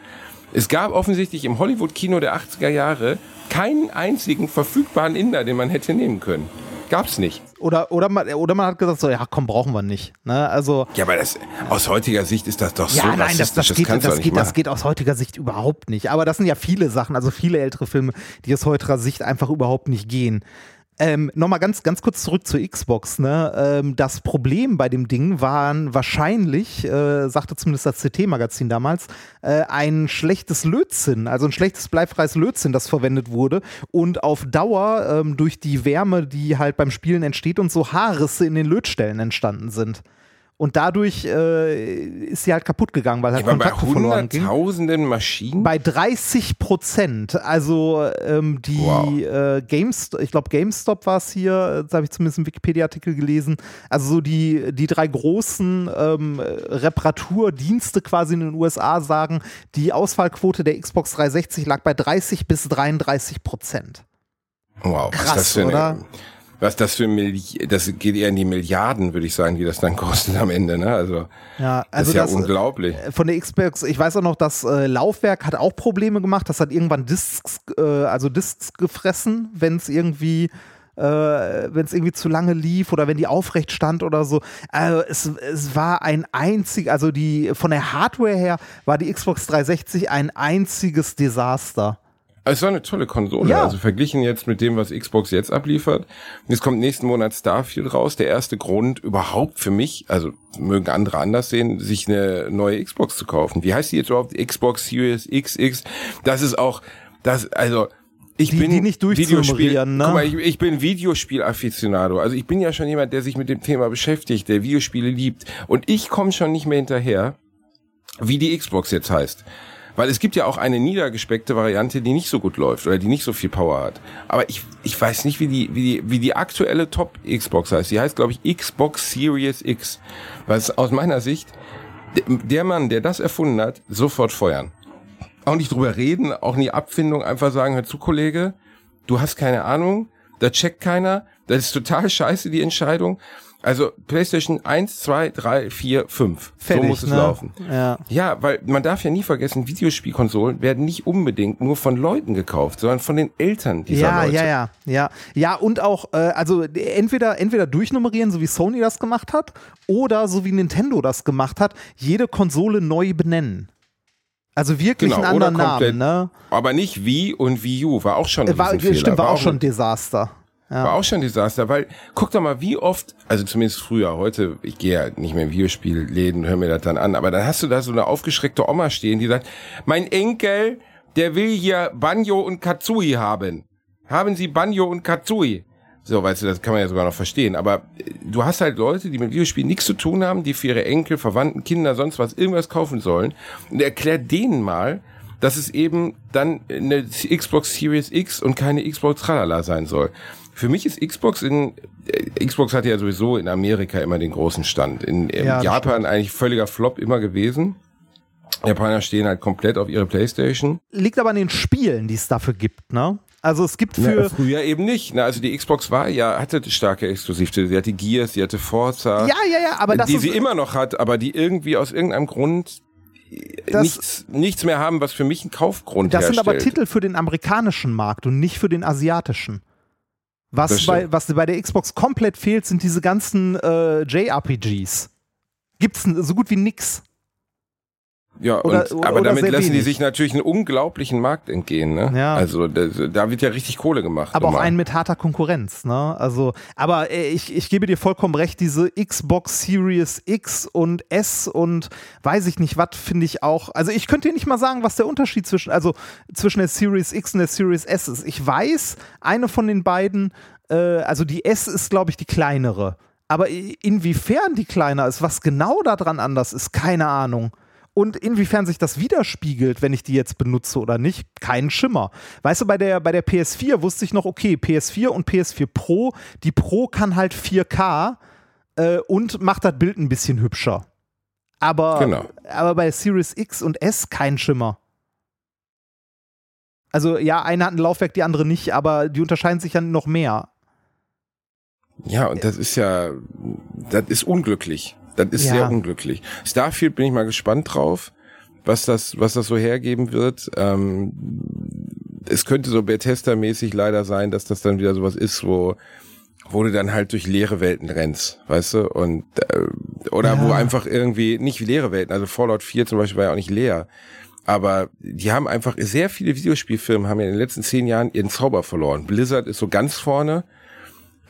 Es gab offensichtlich im Hollywood-Kino der 80er Jahre keinen einzigen verfügbaren Inder, den man hätte nehmen können. Gab's nicht. Oder, oder, man, oder man hat gesagt, so, ja, komm, brauchen wir nicht. Ne? Also, Ja, aber das, aus heutiger Sicht ist das doch so ja, nein, das, das, geht, das, doch geht, das geht aus heutiger Sicht überhaupt nicht. Aber das sind ja viele Sachen, also viele ältere Filme, die aus heutiger Sicht einfach überhaupt nicht gehen. Ähm, Nochmal ganz, ganz kurz zurück zur Xbox. Ne? Ähm, das Problem bei dem Ding waren wahrscheinlich, äh, sagte zumindest das CT-Magazin damals, äh, ein schlechtes Lötzinn, also ein schlechtes bleifreies Lötzinn, das verwendet wurde und auf Dauer ähm, durch die Wärme, die halt beim Spielen entsteht und so Haarrisse in den Lötstellen entstanden sind. Und dadurch äh, ist sie halt kaputt gegangen, weil halt bei Kontakte verloren ging. hunderttausenden Maschinen? Bei 30 Prozent. Also ähm, die Wow. äh, GameStop, ich glaube GameStop war es hier, das habe ich zumindest im Wikipedia-Artikel gelesen. Also so die, die drei großen ähm, Reparaturdienste quasi in den USA sagen, die Ausfallquote der Xbox 360 lag bei 30 bis 33 Prozent. wow, was krass, ist das für eine, oder? Was das für Milli das geht eher in die Milliarden, würde ich sagen, die das dann kostet am Ende, ne? Also, Ja, das also ist ja das, unglaublich. von der Xbox, ich weiß auch noch, das äh, Laufwerk hat auch Probleme gemacht. Das hat irgendwann Discs, äh, also Discs gefressen, wenn es irgendwie, äh, wenn es irgendwie zu lange lief oder wenn die aufrecht stand oder so. Also es, es war ein einzig, also die von der Hardware her war die Xbox 360 ein einziges Desaster. Es war eine tolle Konsole. Ja. Also verglichen jetzt mit dem, was Xbox jetzt abliefert. Jetzt kommt nächsten Monat Starfield raus. Der erste Grund überhaupt für mich, also mögen andere anders sehen, sich eine neue Xbox zu kaufen. Wie heißt die jetzt überhaupt? Xbox Series XX. Das ist auch, das, also, ich Die- bin die nicht Videospiel, ne? guck mal, ich, ich bin Videospiel-Afficionado. Also ich bin ja schon jemand, der sich mit dem Thema beschäftigt, der Videospiele liebt. Und ich komme schon nicht mehr hinterher, wie die Xbox jetzt heißt. Weil es gibt ja auch eine niedergespeckte Variante, die nicht so gut läuft oder die nicht so viel Power hat. Aber ich, ich weiß nicht, wie die, wie die, wie die aktuelle Top-Xbox heißt. Die heißt, glaube ich, Xbox Series X. Was aus meiner Sicht, der, der Mann, der das erfunden hat, sofort feuern. Auch nicht drüber reden, auch nie Abfindung, einfach sagen, hör zu, Kollege, du hast keine Ahnung, da checkt keiner, das ist total scheiße, die Entscheidung. Also PlayStation 1, 2, 3, 4, 5. Fertig, so muss es ne? laufen. Ja. Ja, weil man darf ja nie vergessen, Videospielkonsolen werden nicht unbedingt nur von Leuten gekauft, sondern von den Eltern dieser Ja, Leute. ja, ja, ja. Ja, und auch, äh, also entweder, entweder durchnummerieren, so wie Sony das gemacht hat, oder so wie Nintendo das gemacht hat, jede Konsole neu benennen. Also wirklich Genau, einen anderen Namen, ne? Aber nicht Wii und Wii U, war auch schon ein Äh, War, Riesenfehler. stimmt, war auch schon ein Desaster. Ja. War auch schon ein Desaster, weil guck doch mal, wie oft, also zumindest früher, heute, ich gehe ja nicht mehr in Videospielläden, hör mir das dann an, aber dann hast du da so eine aufgeschreckte Oma stehen, die sagt, mein Enkel, der will hier Banjo und Kazooie haben. Haben Sie Banjo und Kazooie? So, weißt du, das kann man ja sogar noch verstehen. Aber äh, du hast halt Leute, die mit Videospielen nichts zu tun haben, die für ihre Enkel, Verwandten, Kinder, sonst was irgendwas kaufen sollen. Und erklär denen mal, dass es eben dann eine Xbox Series X und keine Xbox Tralala sein soll. Für mich ist Xbox in äh, Xbox hatte ja sowieso in Amerika immer den großen Stand. In, in Ja, das Japan eigentlich völliger Flop immer gewesen. Japaner stehen halt komplett auf ihre Playstation. Liegt aber an den Spielen, die es dafür gibt, ne? Also es gibt Na, für. früher eben nicht. Na, also die Xbox war ja, hatte starke Exklusivtitel. Sie hatte Gears, sie hatte Forza. Ja, ja, ja, aber das die ist, sie immer noch hat, aber die irgendwie aus irgendeinem Grund Das- nichts, nichts mehr haben, was für mich ein Kaufgrund Das sind herstellt. aber Titel für den amerikanischen Markt und nicht für den asiatischen. Was bei, was bei der Xbox komplett fehlt, sind diese ganzen äh, JRPGs. Gibt's so gut wie nix. Ja, Oder- und, oder- aber oder damit lassen die wenig. sich natürlich einen unglaublichen Markt entgehen. Ne? Ja. Also da, da wird ja richtig Kohle gemacht. Aber auch immer. einen mit harter Konkurrenz, ne? Also, aber äh, ich, ich gebe dir vollkommen recht, diese Xbox Series X und S und weiß ich nicht, was finde ich auch. Also ich könnte dir nicht mal sagen, was der Unterschied zwischen, also zwischen der Series X und der Series S ist. Ich weiß, eine von den beiden, äh, also die S ist, glaube ich, die kleinere. Aber inwiefern die kleiner ist, was genau daran anders ist, keine Ahnung. Und inwiefern sich das widerspiegelt, wenn ich die jetzt benutze oder nicht, keinen Schimmer. Weißt du, bei der, bei der PS4 wusste ich noch, okay, PS4 und PS4 Pro, die Pro kann halt 4K äh, und macht das Bild ein bisschen hübscher. Aber, Genau. aber bei Series X und S kein Schimmer. Also ja, eine hat ein Laufwerk, die andere nicht, aber die unterscheiden sich ja noch mehr. Ja, und das ist ja, das ist unglücklich. Das ist Ja. sehr unglücklich. Starfield bin ich mal gespannt drauf, was das, was das so hergeben wird. Ähm, es könnte so Bethesda-mäßig leider sein, dass das dann wieder sowas ist, wo, wo du dann halt durch leere Welten rennst, weißt du? Und äh, oder Ja. wo einfach irgendwie nicht leere Welten, also Fallout 4 zum Beispiel war ja auch nicht leer. Aber die haben einfach, sehr viele Videospielfirmen haben ja in den letzten zehn Jahren ihren Zauber verloren. Blizzard ist so ganz vorne,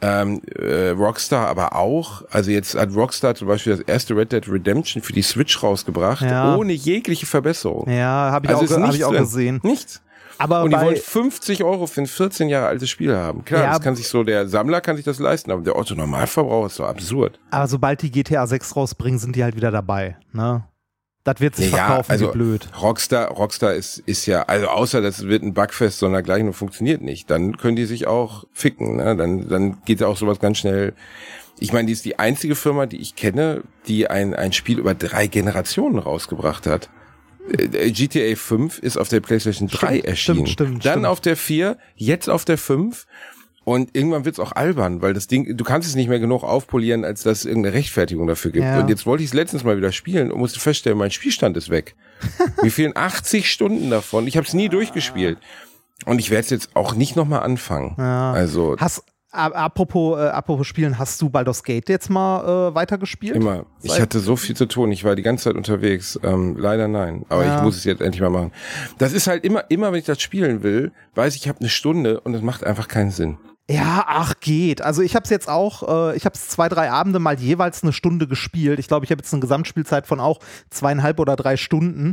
ähm, äh, Rockstar aber auch. Also jetzt hat Rockstar zum Beispiel das erste Red Dead Redemption für die Switch rausgebracht, Ja. ohne jegliche Verbesserung. Ja, habe ich, Also auch, hab ich auch gesehen. Nichts. Aber Und die wollen 50 Euro für ein 14 Jahre altes Spiel haben. Klar, Ja. das kann sich so, der Sammler kann sich das leisten, aber der Otto Normalverbraucher ist so absurd. aber sobald die GTA 6 rausbringen, sind die halt wieder dabei. Ne? Das wird sich verkaufen also wie blöd. Rockstar, Rockstar ist, ist ja, also außer das wird ein Bugfest, sondern gleich nur funktioniert nicht, dann können die sich auch ficken, ne? Dann, dann geht ja auch sowas ganz schnell. Ich meine, die ist die einzige Firma, die ich kenne, die ein, ein Spiel über drei Generationen rausgebracht hat. Äh, GTA 5 ist auf der PlayStation 3 Stimmt, erschienen. stimmt, stimmt, Dann stimmt. auf der 4, jetzt auf der 5. Und irgendwann wird's auch albern, weil das Ding, du kannst es nicht mehr genug aufpolieren, als dass es irgendeine Rechtfertigung dafür gibt. Ja. Und jetzt wollte ich es letztens mal wieder spielen und musste feststellen, mein Spielstand ist weg. Mir fehlen 80 Stunden davon. Ich habe es nie durchgespielt. Und ich werde es jetzt auch nicht nochmal anfangen. Ja. Also, Hast, Apropos, äh, apropos Spielen, hast du Baldur's Gate jetzt mal äh, weitergespielt? Immer. Ich hatte so viel zu tun. Ich war die ganze Zeit unterwegs. Ähm, leider nein. Aber Ja. ich muss es jetzt endlich mal machen. Das ist halt immer, immer wenn ich das spielen will, weiß ich, ich habe eine Stunde und es macht einfach keinen Sinn. Ja, ach geht. Also ich habe es jetzt auch, äh, ich habe es zwei, drei Abende mal jeweils eine Stunde gespielt. Ich glaube, ich habe jetzt eine Gesamtspielzeit von auch zweieinhalb oder drei Stunden.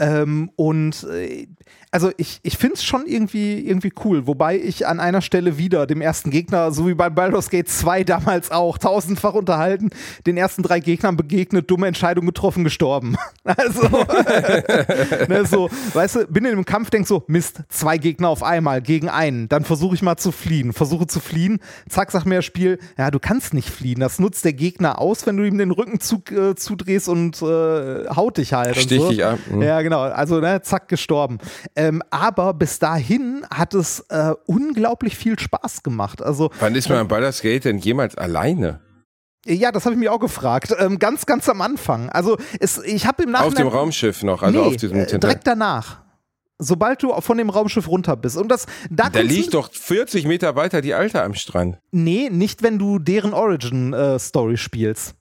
Ähm, und äh, also ich, ich finde es schon irgendwie, irgendwie cool, wobei ich an einer Stelle wieder dem ersten Gegner, so wie bei Baldur's Gate 2 damals auch, tausendfach unterhalten, den ersten drei Gegnern begegnet, dumme Entscheidung getroffen, gestorben. Also, ne, so, weißt du, bin in einem Kampf, denk so, Mist, zwei Gegner auf einmal gegen einen, dann versuche ich mal zu fliehen, versuche zu fliehen, zack, sagt mir das Spiel, ja, du kannst nicht fliehen, das nutzt der Gegner aus, wenn du ihm den Rücken zu, äh, zudrehst und äh, haut dich halt. Stich so. dich ab, mhm. Ja, genau, also ne, zack, gestorben. Ähm, aber bis dahin hat es äh, unglaublich viel Spaß gemacht. Also Wann ist man am Baldur's Gate denn jemals alleine? ja, das habe ich mich auch gefragt. Ähm, ganz, ganz am Anfang. Also es, ich habe im Nachhinein Auf dem Raumschiff noch, also nee, auf diesem äh, direkt danach. Sobald du von dem Raumschiff runter bist. Und das, da, Da liegt doch 40 Meter weiter die Alte am Strand. Nee, nicht, wenn du deren Origin-Story spielst.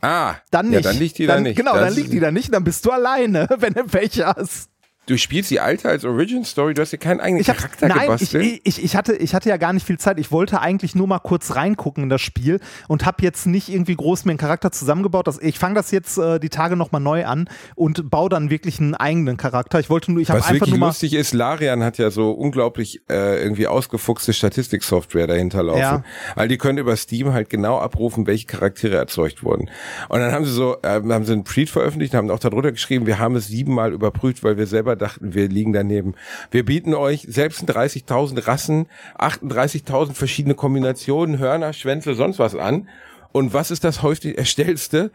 Ah, Dann nicht. Ja, dann liegt die da dann, nicht. Genau, Das dann liegt die da nicht, dann bist du alleine, wenn du Pech hast. Du spielst die Alte als Origin Story, du hast dir keinen eigenen Ich hab, Charakter nein, ich, gebastelt. ich, ich, hatte, ich hatte ja gar nicht viel Zeit. Ich wollte eigentlich nur mal kurz reingucken in das Spiel und habe jetzt nicht irgendwie groß mir einen Charakter zusammengebaut. Das, ich fange das jetzt äh, die Tage nochmal neu an und baue dann wirklich einen eigenen Charakter. Ich wollte nur, ich habe einfach wirklich nur mal. lustig ist, Larian hat ja so unglaublich äh, irgendwie ausgefuchste Statistiksoftware dahinter laufen. Ja. Weil die können über Steam halt genau abrufen, welche Charaktere erzeugt wurden. Und dann haben sie so, äh, haben sie einen Preet veröffentlicht und haben auch darunter geschrieben, wir haben es siebenmal überprüft, weil wir selber dachten, wir liegen daneben. Wir bieten euch 36.000 Rassen, 38.000 verschiedene Kombinationen, Hörner, Schwänze, sonst was an. Und was ist das häufig erstellste?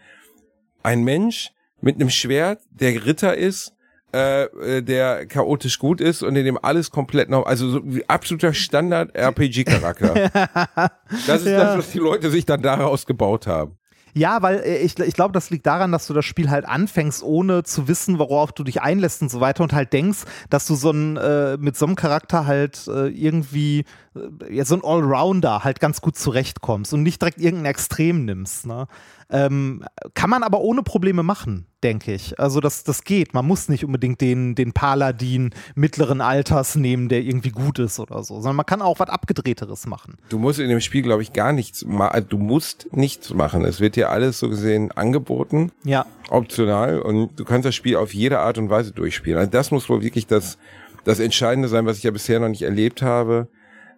Ein Mensch mit einem Schwert, der Ritter ist, äh, äh, der chaotisch gut ist und in dem alles komplett noch, also so wie absoluter Standard-RPG-Charakter. das ist Ja. das, was die Leute sich dann daraus gebaut haben. Ja, weil äh, ich, ich glaube, das liegt daran, dass du das Spiel halt anfängst, ohne zu wissen, worauf du dich einlässt und so weiter und halt denkst, dass du so ein, äh, mit so einem Charakter halt äh, irgendwie äh, ja, so ein Allrounder halt ganz gut zurechtkommst und nicht direkt irgendein Extrem nimmst. Ne? Ähm, kann man aber ohne Probleme machen, denke ich. Also das, das geht. Man muss nicht unbedingt den, den Paladin mittleren Alters nehmen, der irgendwie gut ist oder so, sondern man kann auch was Abgedrehteres machen. Du musst in dem Spiel, glaube ich, gar nichts machen. Du musst nichts machen. Es wird dir alles so gesehen angeboten, Ja. optional, und du kannst das Spiel auf jede Art und Weise durchspielen. Also das muss wohl wirklich das, das Entscheidende sein, was ich ja bisher noch nicht erlebt habe.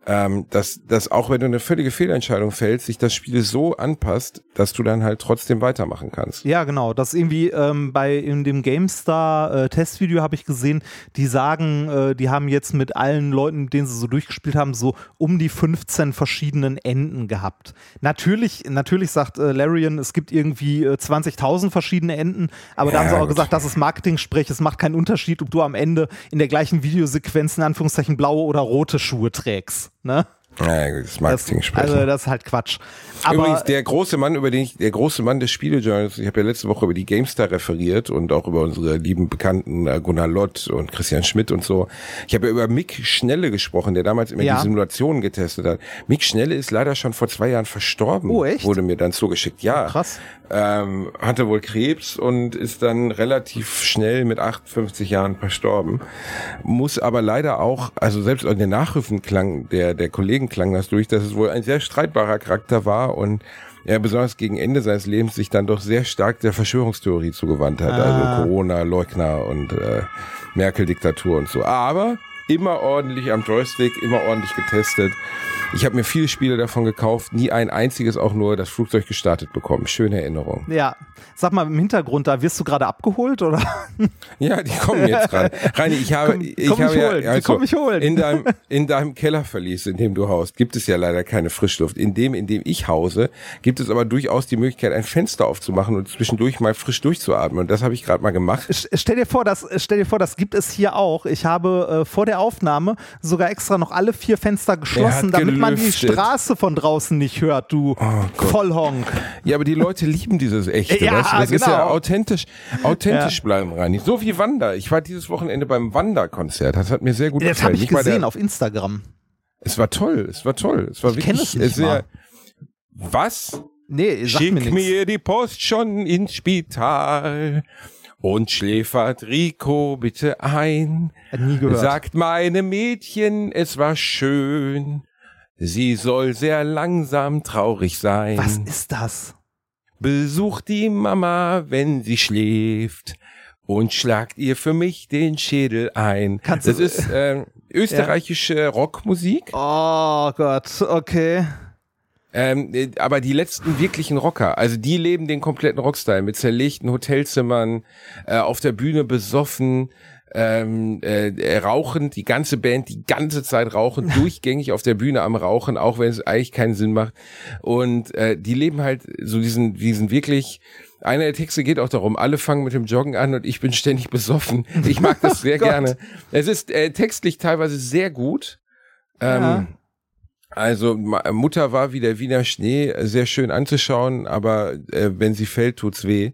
Ähm, dass, dass auch wenn du eine völlige Fehlentscheidung fällst, sich das Spiel so anpasst, dass du dann halt trotzdem weitermachen kannst. Ja, genau. Das irgendwie ähm, bei in dem GameStar äh, Testvideo habe ich gesehen, die sagen, äh, die haben jetzt mit allen Leuten, mit denen sie so durchgespielt haben, so um die 15 verschiedenen Enden gehabt. Natürlich, natürlich sagt äh, Larian, es gibt irgendwie äh, 20.000 verschiedene Enden, aber da Ja, haben sie auch gut. gesagt, das ist Marketing-Sprech, es macht keinen Unterschied, ob du am Ende in der gleichen Videosequenz in Anführungszeichen blaue oder rote Schuhe trägst. Ne? Ja, gut, das Das, Marketing sprechen. also das ist halt Quatsch. Aber Übrigens, der große Mann, über den ich, der große Mann des Spielejournals, ich habe ja letzte Woche über die GameStar referiert und auch über unsere lieben Bekannten äh, Gunnar Lott und Christian Schmidt und so. Ich habe ja über Mick Schnelle gesprochen, der damals immer Ja. die Simulationen getestet hat. Mick Schnelle ist leider schon vor zwei Jahren verstorben. Oh, echt? Wurde mir dann zugeschickt. Ja. krass. Ähm, hatte wohl Krebs und ist dann relativ schnell mit 58 Jahren verstorben. Muss aber leider auch, also selbst in den Nachrufen klang, der, der Kollegen klang das durch, dass es wohl ein sehr streitbarer Charakter war und er besonders gegen Ende seines Lebens sich dann doch sehr stark der Verschwörungstheorie zugewandt hat. Ah. Also Corona, Leugner und äh, Merkel-Diktatur und so. Aber immer ordentlich am Joystick, immer ordentlich getestet. Ich habe mir viele Spiele davon gekauft, nie ein einziges auch nur das Flugzeug gestartet bekommen. Schöne Erinnerung. Ja, sag mal im Hintergrund, da wirst du gerade abgeholt oder? Ja, die kommen jetzt gerade. Reini, ich habe, Komm- ich komm habe mich ja, holen, also, komm mich holen. in deinem, in deinem Kellerverlies, in dem du haust, gibt es ja leider keine Frischluft. In dem, in dem ich hause, gibt es aber durchaus die Möglichkeit, ein Fenster aufzumachen und zwischendurch mal frisch durchzuatmen. Und das habe ich gerade mal gemacht. Stell dir vor, das, stell dir vor, das gibt es hier auch. Ich habe äh, vor der Aufnahme sogar extra noch alle vier Fenster geschlossen, damit man die. Straße von draußen nicht hört, du Gott. Vollhonk. Ja, aber die Leute lieben dieses Echte. Ja, weißt du? Das ist ja genau. authentisch, authentisch bleiben, Reini. So wie Wanda. Ich war dieses Wochenende beim Wanda-Konzert. Das hat mir sehr gut Das gefallen. habe ich mal gesehen auf Instagram. Es war toll, es war toll. Es war Ich wirklich es nicht sehr. mal. Was? Nee, sag Schick mir mir, die Post schon ins Spital und schläfert Rico bitte ein. Nie gehört. Sagt meinem Mädchen, es war schön. Sie soll sehr langsam traurig sein. Was ist das? Besucht die Mama, wenn sie schläft und schlagt ihr für mich den Schädel ein. Kannst das du- ist äh, österreichische Rockmusik, Oh Gott, okay. ähm, äh, aber die letzten wirklichen Rocker, also die leben den kompletten Rockstyle mit zerlegten Hotelzimmern, äh, auf der Bühne besoffen, ähm, äh, äh, rauchend, die ganze Band die ganze Zeit rauchen, durchgängig auf der Bühne am Rauchen, auch wenn es eigentlich keinen Sinn macht. Und äh, die leben halt so diesen, diesen wirklich, einer der Texte geht auch darum, alle fangen mit dem Joggen an und ich bin ständig besoffen. Ich mag das sehr Gott. gerne. Es ist äh, textlich teilweise sehr gut. Ähm, Ja. Also Mutter war wie der Wiener Schnee, äh, sehr schön anzuschauen, aber äh, wenn sie fällt, tut's weh.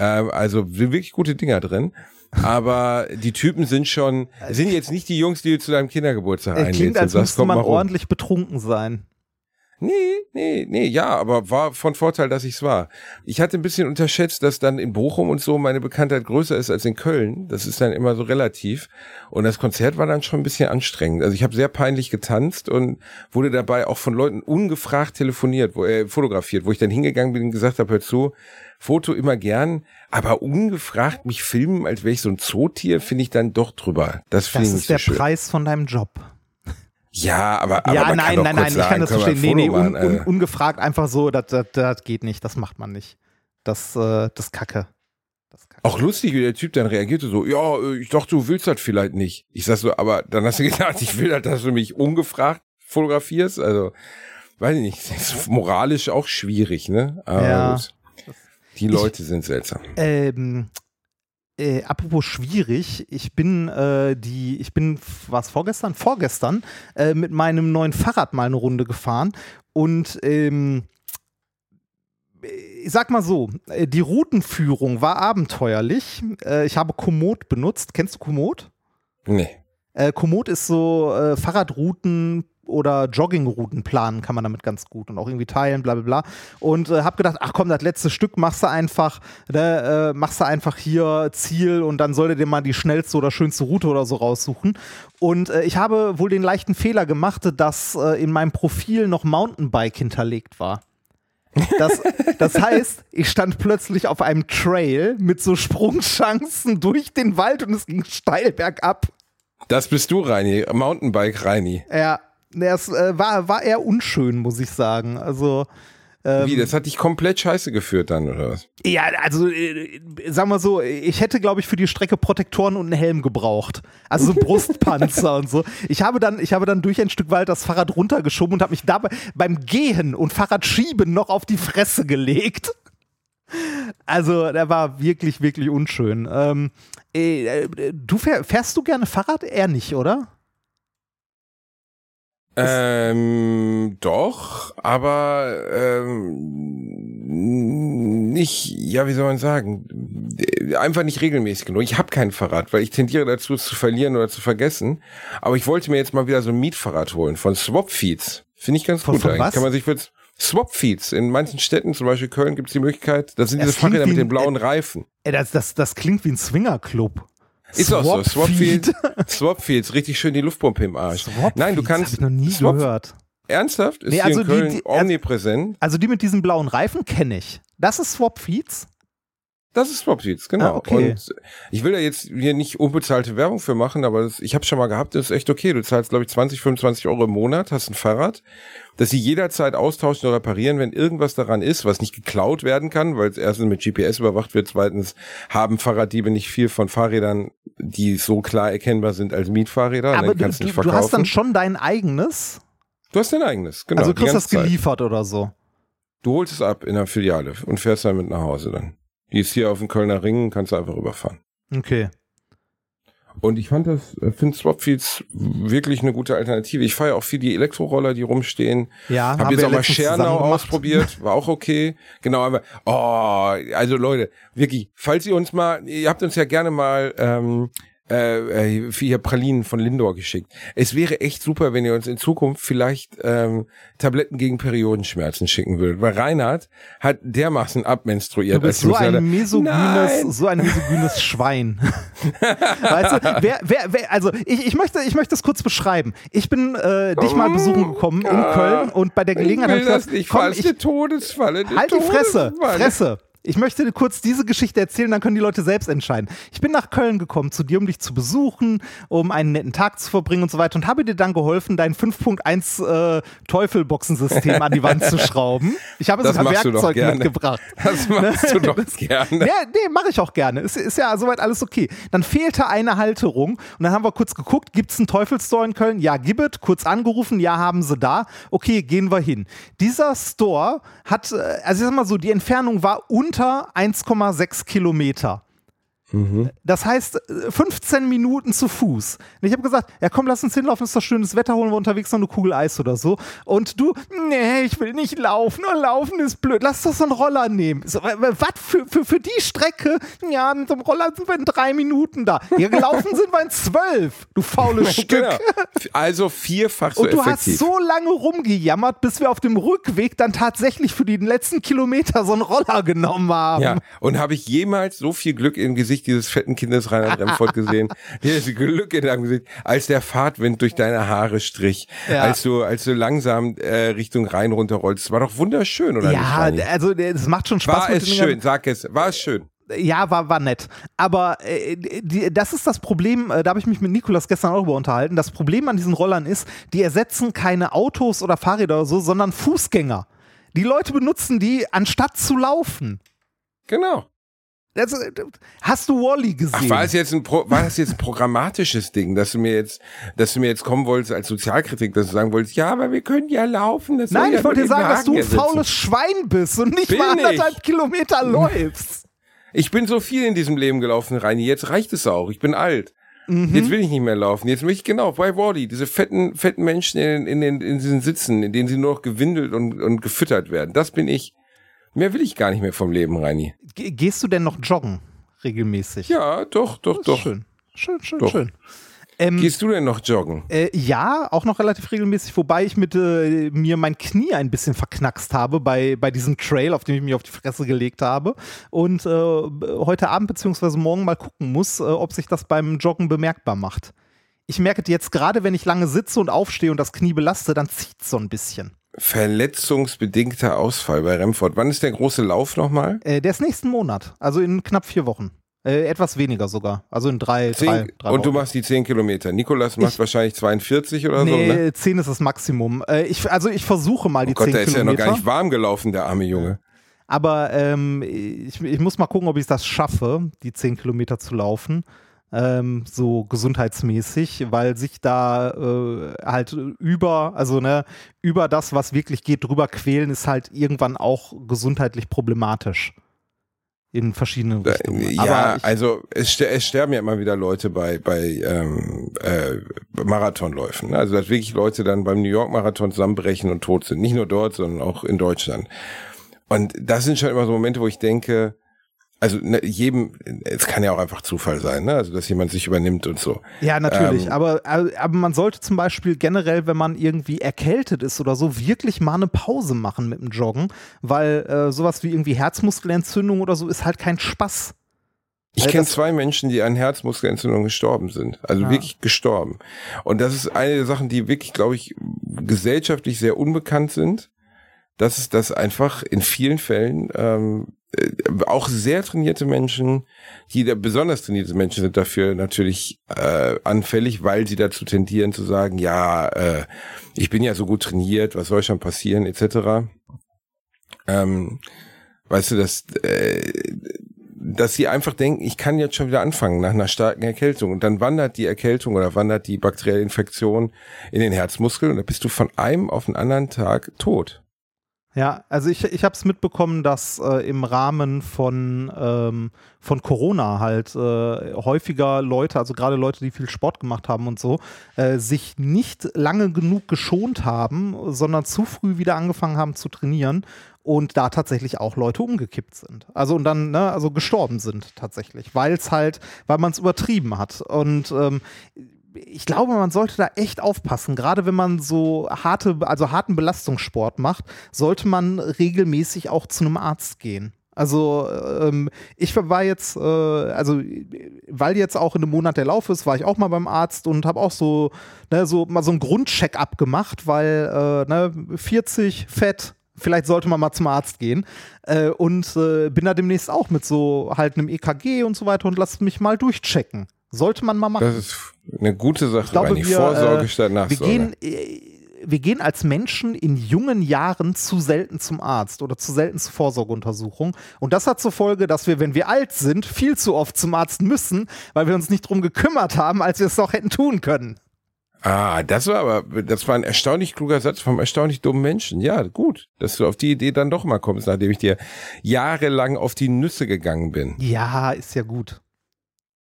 Ähm, also sind wirklich gute Dinger drin. Aber die Typen sind schon, sind jetzt nicht die Jungs, die du zu deinem Kindergeburtstag einlädst klingt, als müsste man ordentlich betrunken sein. Nee, nee, nee, ja, aber war von Vorteil, dass ich's war. Ich hatte ein bisschen unterschätzt, dass dann in Bochum und so meine Bekanntheit größer ist als in Köln. Das ist dann immer so relativ. Und das Konzert war dann schon ein bisschen anstrengend. Also ich habe sehr peinlich getanzt und wurde dabei auch von Leuten ungefragt telefoniert, wo, äh, fotografiert, wo ich dann hingegangen bin und gesagt habe, hör zu, Foto immer gern, aber ungefragt mich filmen, als wäre ich so ein Zootier, finde ich dann doch drüber. Das Das ist nicht der so schön. Preis von deinem Job. Ja, aber, aber ja, man nein, kann doch nein, nein, ich sagen, kann das verstehen. Nee, nee, un, un, äh. ungefragt einfach so, das, das, das geht nicht, das macht man nicht. Das, äh, das Kacke. Das Kacke. Auch lustig, wie der Typ dann reagierte so, ja, äh, ich dachte, du willst das vielleicht nicht. Ich sag so, aber dann hast du gedacht, ich will halt, dass du mich ungefragt fotografierst. Also, weiß ich nicht, das ist moralisch auch schwierig, ne? Aber Ja. Die Leute sind seltsam. Ähm, äh, apropos schwierig, ich bin äh, die, ich bin, was vorgestern? Vorgestern äh, mit meinem neuen Fahrrad mal eine Runde gefahren und ähm, ich sag mal so, äh, die Routenführung war abenteuerlich. Äh, ich habe Komoot benutzt. Kennst du Komoot? Nee. Äh, Komoot ist so äh, Fahrradrouten oder Joggingrouten planen kann man damit ganz gut und auch irgendwie teilen, bla bla bla. Und äh, hab gedacht, ach komm, das letzte Stück machst du einfach, ne, äh, machst du einfach hier Ziel und dann solltet ihr mal die schnellste oder schönste Route oder so raussuchen. Und äh, ich habe wohl den leichten Fehler gemacht, dass äh, in meinem Profil noch Mountainbike hinterlegt war. Das, das heißt, ich stand plötzlich auf einem Trail mit so Sprungchancen durch den Wald und es ging steil bergab. Das bist du, Reini. Mountainbike Reini. Ja, es äh, war, war eher unschön, muss ich sagen. Also, ähm, Wie, das hat dich komplett scheiße geführt dann, oder was? ja, also, äh, sagen wir so, ich hätte, glaube ich, für die Strecke Protektoren und einen Helm gebraucht. Also so Brustpanzer und so. Ich habe, dann, ich habe dann durch ein Stück Wald das Fahrrad runtergeschoben und habe mich dabei beim Gehen und Fahrradschieben noch auf die Fresse gelegt. Also, der war wirklich, wirklich unschön. Ähm, äh, äh, du fähr, fährst du gerne Fahrrad? Eher nicht, oder? Ähm, doch, aber ähm, nicht, ja, wie soll man sagen, einfach nicht regelmäßig genug. Ich habe kein Fahrrad, weil ich tendiere dazu, es zu verlieren oder zu vergessen. Aber ich wollte mir jetzt mal wieder so ein Mietfahrrad holen von Swapfeeds. Finde ich ganz Von- gut von eigentlich. was? Kann man sich für Swapfeeds in manchen Städten, zum Beispiel Köln, gibt es die Möglichkeit, das sind Es diese Fahrräder mit den blauen Reifen. Ey, das, das, das klingt wie ein Swingerclub. Ist auch so. Swapfeed. Swapfeeds, Swapfeeds, richtig schön die Luftpumpe im Arsch. Swapfeeds, Nein, du hab kannst. ich noch nie Swap- gehört. Ernsthaft? Ist Nee, also in die- Köln die- also- omnipräsent? Also die mit diesen blauen Reifen kenne ich. Das ist Swapfeeds. Das ist Swapfeeds, genau. Ah, okay. Und ich will da jetzt hier nicht unbezahlte Werbung für machen, aber das, ich habe schon mal gehabt, das ist echt okay. Du zahlst, glaube ich, 20, 25 Euro im Monat, hast ein Fahrrad, das sie jederzeit austauschen oder reparieren, wenn irgendwas daran ist, was nicht geklaut werden kann, weil es erstens mit GPS überwacht wird, zweitens haben Fahrraddiebe nicht viel von Fahrrädern, die so klar erkennbar sind als Mietfahrräder. Aber dann du, du du, hast dann schon dein eigenes. du hast dein eigenes, genau. also du kriegst das ganze Zeit. geliefert oder so. Du holst es ab in der Filiale und fährst damit nach Hause dann. Die ist hier auf dem Kölner Ring, kannst du einfach überfahren. Okay. Und ich fand das, äh, finde Swapfeeds wirklich eine gute Alternative. Ich fahre ja auch viel die Elektroroller, die rumstehen. Ja, Hab haben jetzt wir auch mal Schernau ausprobiert, war auch okay. Genau, aber oh, also Leute, wirklich, falls ihr uns mal, ihr habt uns ja gerne mal ähm, äh, äh, ihr Pralinen von Lindor geschickt. Es wäre echt super, wenn ihr uns in Zukunft vielleicht ähm, Tabletten gegen Periodenschmerzen schicken würdet. Weil Reinhard hat dermaßen abmenstruiert. Du bist so ein misogynes, so ein misogynes Schwein. weißt du, wer, wer, wer, also ich, ich möchte, ich möchte das kurz beschreiben. Ich bin äh, dich mal besuchen gekommen in Köln und bei der Gelegenheit ich will ich das nicht, komm, falls ich, Todesfalle. Halt die Fresse, Todesfalle. Fresse. Ich möchte dir kurz diese Geschichte erzählen, dann können die Leute selbst entscheiden. Ich bin nach Köln gekommen zu dir, um dich zu besuchen, um einen netten Tag zu verbringen und so weiter und habe dir dann geholfen, dein 5.1 äh, Teufelboxensystem an die Wand zu schrauben. Ich habe Das du doch Werkzeug mitgebracht. Das machst du doch gerne. Ja, nee, mache ich auch gerne. Ist, ist ja soweit alles okay. Dann fehlte eine Halterung und dann haben wir kurz geguckt, gibt es einen Teufelsstore in Köln? Ja, gibt es. Kurz angerufen, ja, haben sie da. Okay, gehen wir hin. Dieser Store hat, äh, also ich sag mal so, die Entfernung war unter 1,6 Kilometer. Das heißt, äh, 15 Minuten zu Fuß. Und ich habe gesagt, ja komm, lass uns hinlaufen, ist doch schönes Wetter, holen wir unterwegs noch eine Kugel Eis oder so. Und du, nee, ich will nicht laufen, oh, laufen ist blöd, lass doch so einen Roller nehmen. So, was für, für, für die Strecke? Ja, mit dem Roller sind wir in drei Minuten da. Ja, gelaufen sind wir in zwölf, du faules Stück. Genau. Also vierfach so Und du hast effektiv. so lange rumgejammert, bis wir auf dem Rückweg dann tatsächlich für die letzten Kilometer so einen Roller genommen haben. ja, und habe ich jemals so viel Glück im Gesicht dieses fetten Kindes Reinhard Remford gesehen? Dieses Glück in deinem Gesicht, als der Fahrtwind durch deine Haare strich, Ja. als du als du langsam äh, Richtung Rhein runterrollst. Das war doch wunderschön, oder nicht? Ja, Reini? also es macht schon Spaß. war es schön, sag es, war es schön. Ja, war, war nett. Aber äh, die, das ist das Problem, äh, da habe ich mich mit Nikolas gestern auch über unterhalten. Das Problem an diesen Rollern ist, die ersetzen keine Autos oder Fahrräder oder so, sondern Fußgänger. Die Leute benutzen die, anstatt zu laufen. Genau. Das, hast du Wally gesehen? Ach, war es jetzt ein Pro, war das jetzt ein programmatisches Ding, dass du mir jetzt, dass du mir jetzt kommen wolltest als Sozialkritik, dass du sagen wolltest, ja, aber wir können ja laufen. Das Nein, ja ich wollte dir sagen, dass du ein faules Schwein bist und nicht Bin mal ich. anderthalb Kilometer läufst. Ich bin so viel in diesem Leben gelaufen, Reini. Jetzt reicht es auch. Ich bin alt. Mhm. Jetzt will ich nicht mehr laufen. Jetzt möchte ich genau bei Wally, diese fetten, fetten Menschen in, in, den, in diesen Sitzen, in denen sie nur noch gewindelt und, und gefüttert werden. Das bin ich. Mehr will ich gar nicht mehr vom Leben, Reini. Ge- Gehst du denn noch joggen regelmäßig? Ja, doch, doch, ist doch. Schön, schön, schön, Doch. schön. Ähm, Gehst du denn noch joggen? Äh, ja, auch noch relativ regelmäßig, wobei ich mit äh, mir mein Knie ein bisschen verknackst habe bei, bei diesem Trail, auf dem ich mich auf die Fresse gelegt habe. Und äh, heute Abend bzw. morgen mal gucken muss, äh, ob sich das beim Joggen bemerkbar macht. Ich merke jetzt gerade, wenn ich lange sitze und aufstehe und das Knie belaste, dann zieht es so ein bisschen. Verletzungsbedingter Ausfall bei Remford. Wann ist der große Lauf nochmal? Äh, der ist nächsten Monat, also in knapp vier Wochen. Äh, etwas weniger sogar, also in drei, drei, Zehn, drei und du machst die 10 Kilometer. Nikolas macht Ich- wahrscheinlich 42 oder so, Nee, ne? 10 ist das Maximum. Äh, ich, also ich versuche mal die Oh Gott, 10 der ist ja noch Kilometer. gar nicht warm gelaufen, der arme Junge. Aber ähm, ich, ich muss mal gucken, ob ich das schaffe, die 10 Kilometer zu laufen. Ähm, so gesundheitsmäßig, weil sich da äh, halt über, also ne, über das, was wirklich geht, drüber quälen, ist halt irgendwann auch gesundheitlich problematisch. In verschiedenen Richtungen. Ja, Aber ich, also es, es sterben ja immer wieder Leute bei, bei ähm, äh, Marathonläufen. ne? Also dass wirklich Leute dann beim New York Marathon zusammenbrechen und tot sind. Nicht nur dort, sondern auch in Deutschland. Und das sind schon immer so Momente, wo ich denke, also ne, jedem, es kann ja auch einfach Zufall sein, ne? Also dass jemand sich übernimmt und so. ja, natürlich. ähm, aber, aber man sollte zum Beispiel generell, wenn man irgendwie erkältet ist oder so, wirklich mal eine Pause machen mit dem Joggen, weil äh, sowas wie irgendwie Herzmuskelentzündung oder so ist halt kein Spaß. Ich kenne das- zwei Menschen, die an Herzmuskelentzündung gestorben sind. Also Ja. wirklich gestorben. Und das ist eine der Sachen, die wirklich, glaube ich, gesellschaftlich sehr unbekannt sind. Das ist, dass einfach in vielen Fällen ähm, äh, auch sehr trainierte Menschen, die da besonders trainierte Menschen sind dafür natürlich äh, anfällig, weil sie dazu tendieren zu sagen, ja, äh, ich bin ja so gut trainiert, was soll schon passieren, etc. Ähm, weißt du, dass äh, dass sie einfach denken, ich kann jetzt schon wieder anfangen nach einer starken Erkältung. Und dann wandert die Erkältung oder wandert die bakterielle Infektion in den Herzmuskel und dann bist du von einem auf den anderen Tag tot. Ja, also ich, ich habe es mitbekommen, dass äh, im Rahmen von, ähm, von Corona halt äh, häufiger Leute, also gerade Leute, die viel Sport gemacht haben und so, äh, sich nicht lange genug geschont haben, sondern zu früh wieder angefangen haben zu trainieren und da tatsächlich auch Leute umgekippt sind. Also und dann, ne, also gestorben sind tatsächlich, weil es halt, weil man es übertrieben hat. Und ähm, ich glaube, man sollte da echt aufpassen. Gerade wenn man so harte, also harten Belastungssport macht, sollte man regelmäßig auch zu einem Arzt gehen. Also ähm, ich war jetzt, äh, also weil jetzt auch in einem Monat der Lauf ist, war ich auch mal beim Arzt und habe auch so, ne, so mal so einen Grundcheck-up gemacht, weil äh, ne, 40 Fett, vielleicht sollte man mal zum Arzt gehen. Äh, und äh, bin da demnächst auch mit so halt einem EKG und so weiter und lass mich mal durchchecken. Sollte man mal machen. Das ist eine gute Sache, Ich glaube, wir, Vorsorge äh, statt wir Nachsorge. gehen, äh, wir gehen als Menschen in jungen Jahren zu selten zum Arzt oder zu selten zur Vorsorgeuntersuchung. Und das hat zur Folge, dass wir, wenn wir alt sind, viel zu oft zum Arzt müssen, weil wir uns nicht drum gekümmert haben, als wir es doch hätten tun können. Ah, das war aber, das war ein erstaunlich kluger Satz vom erstaunlich dummen Menschen. Ja, gut, dass du auf die Idee dann doch mal kommst, nachdem ich dir jahrelang auf die Nüsse gegangen bin. Ja, ist ja gut.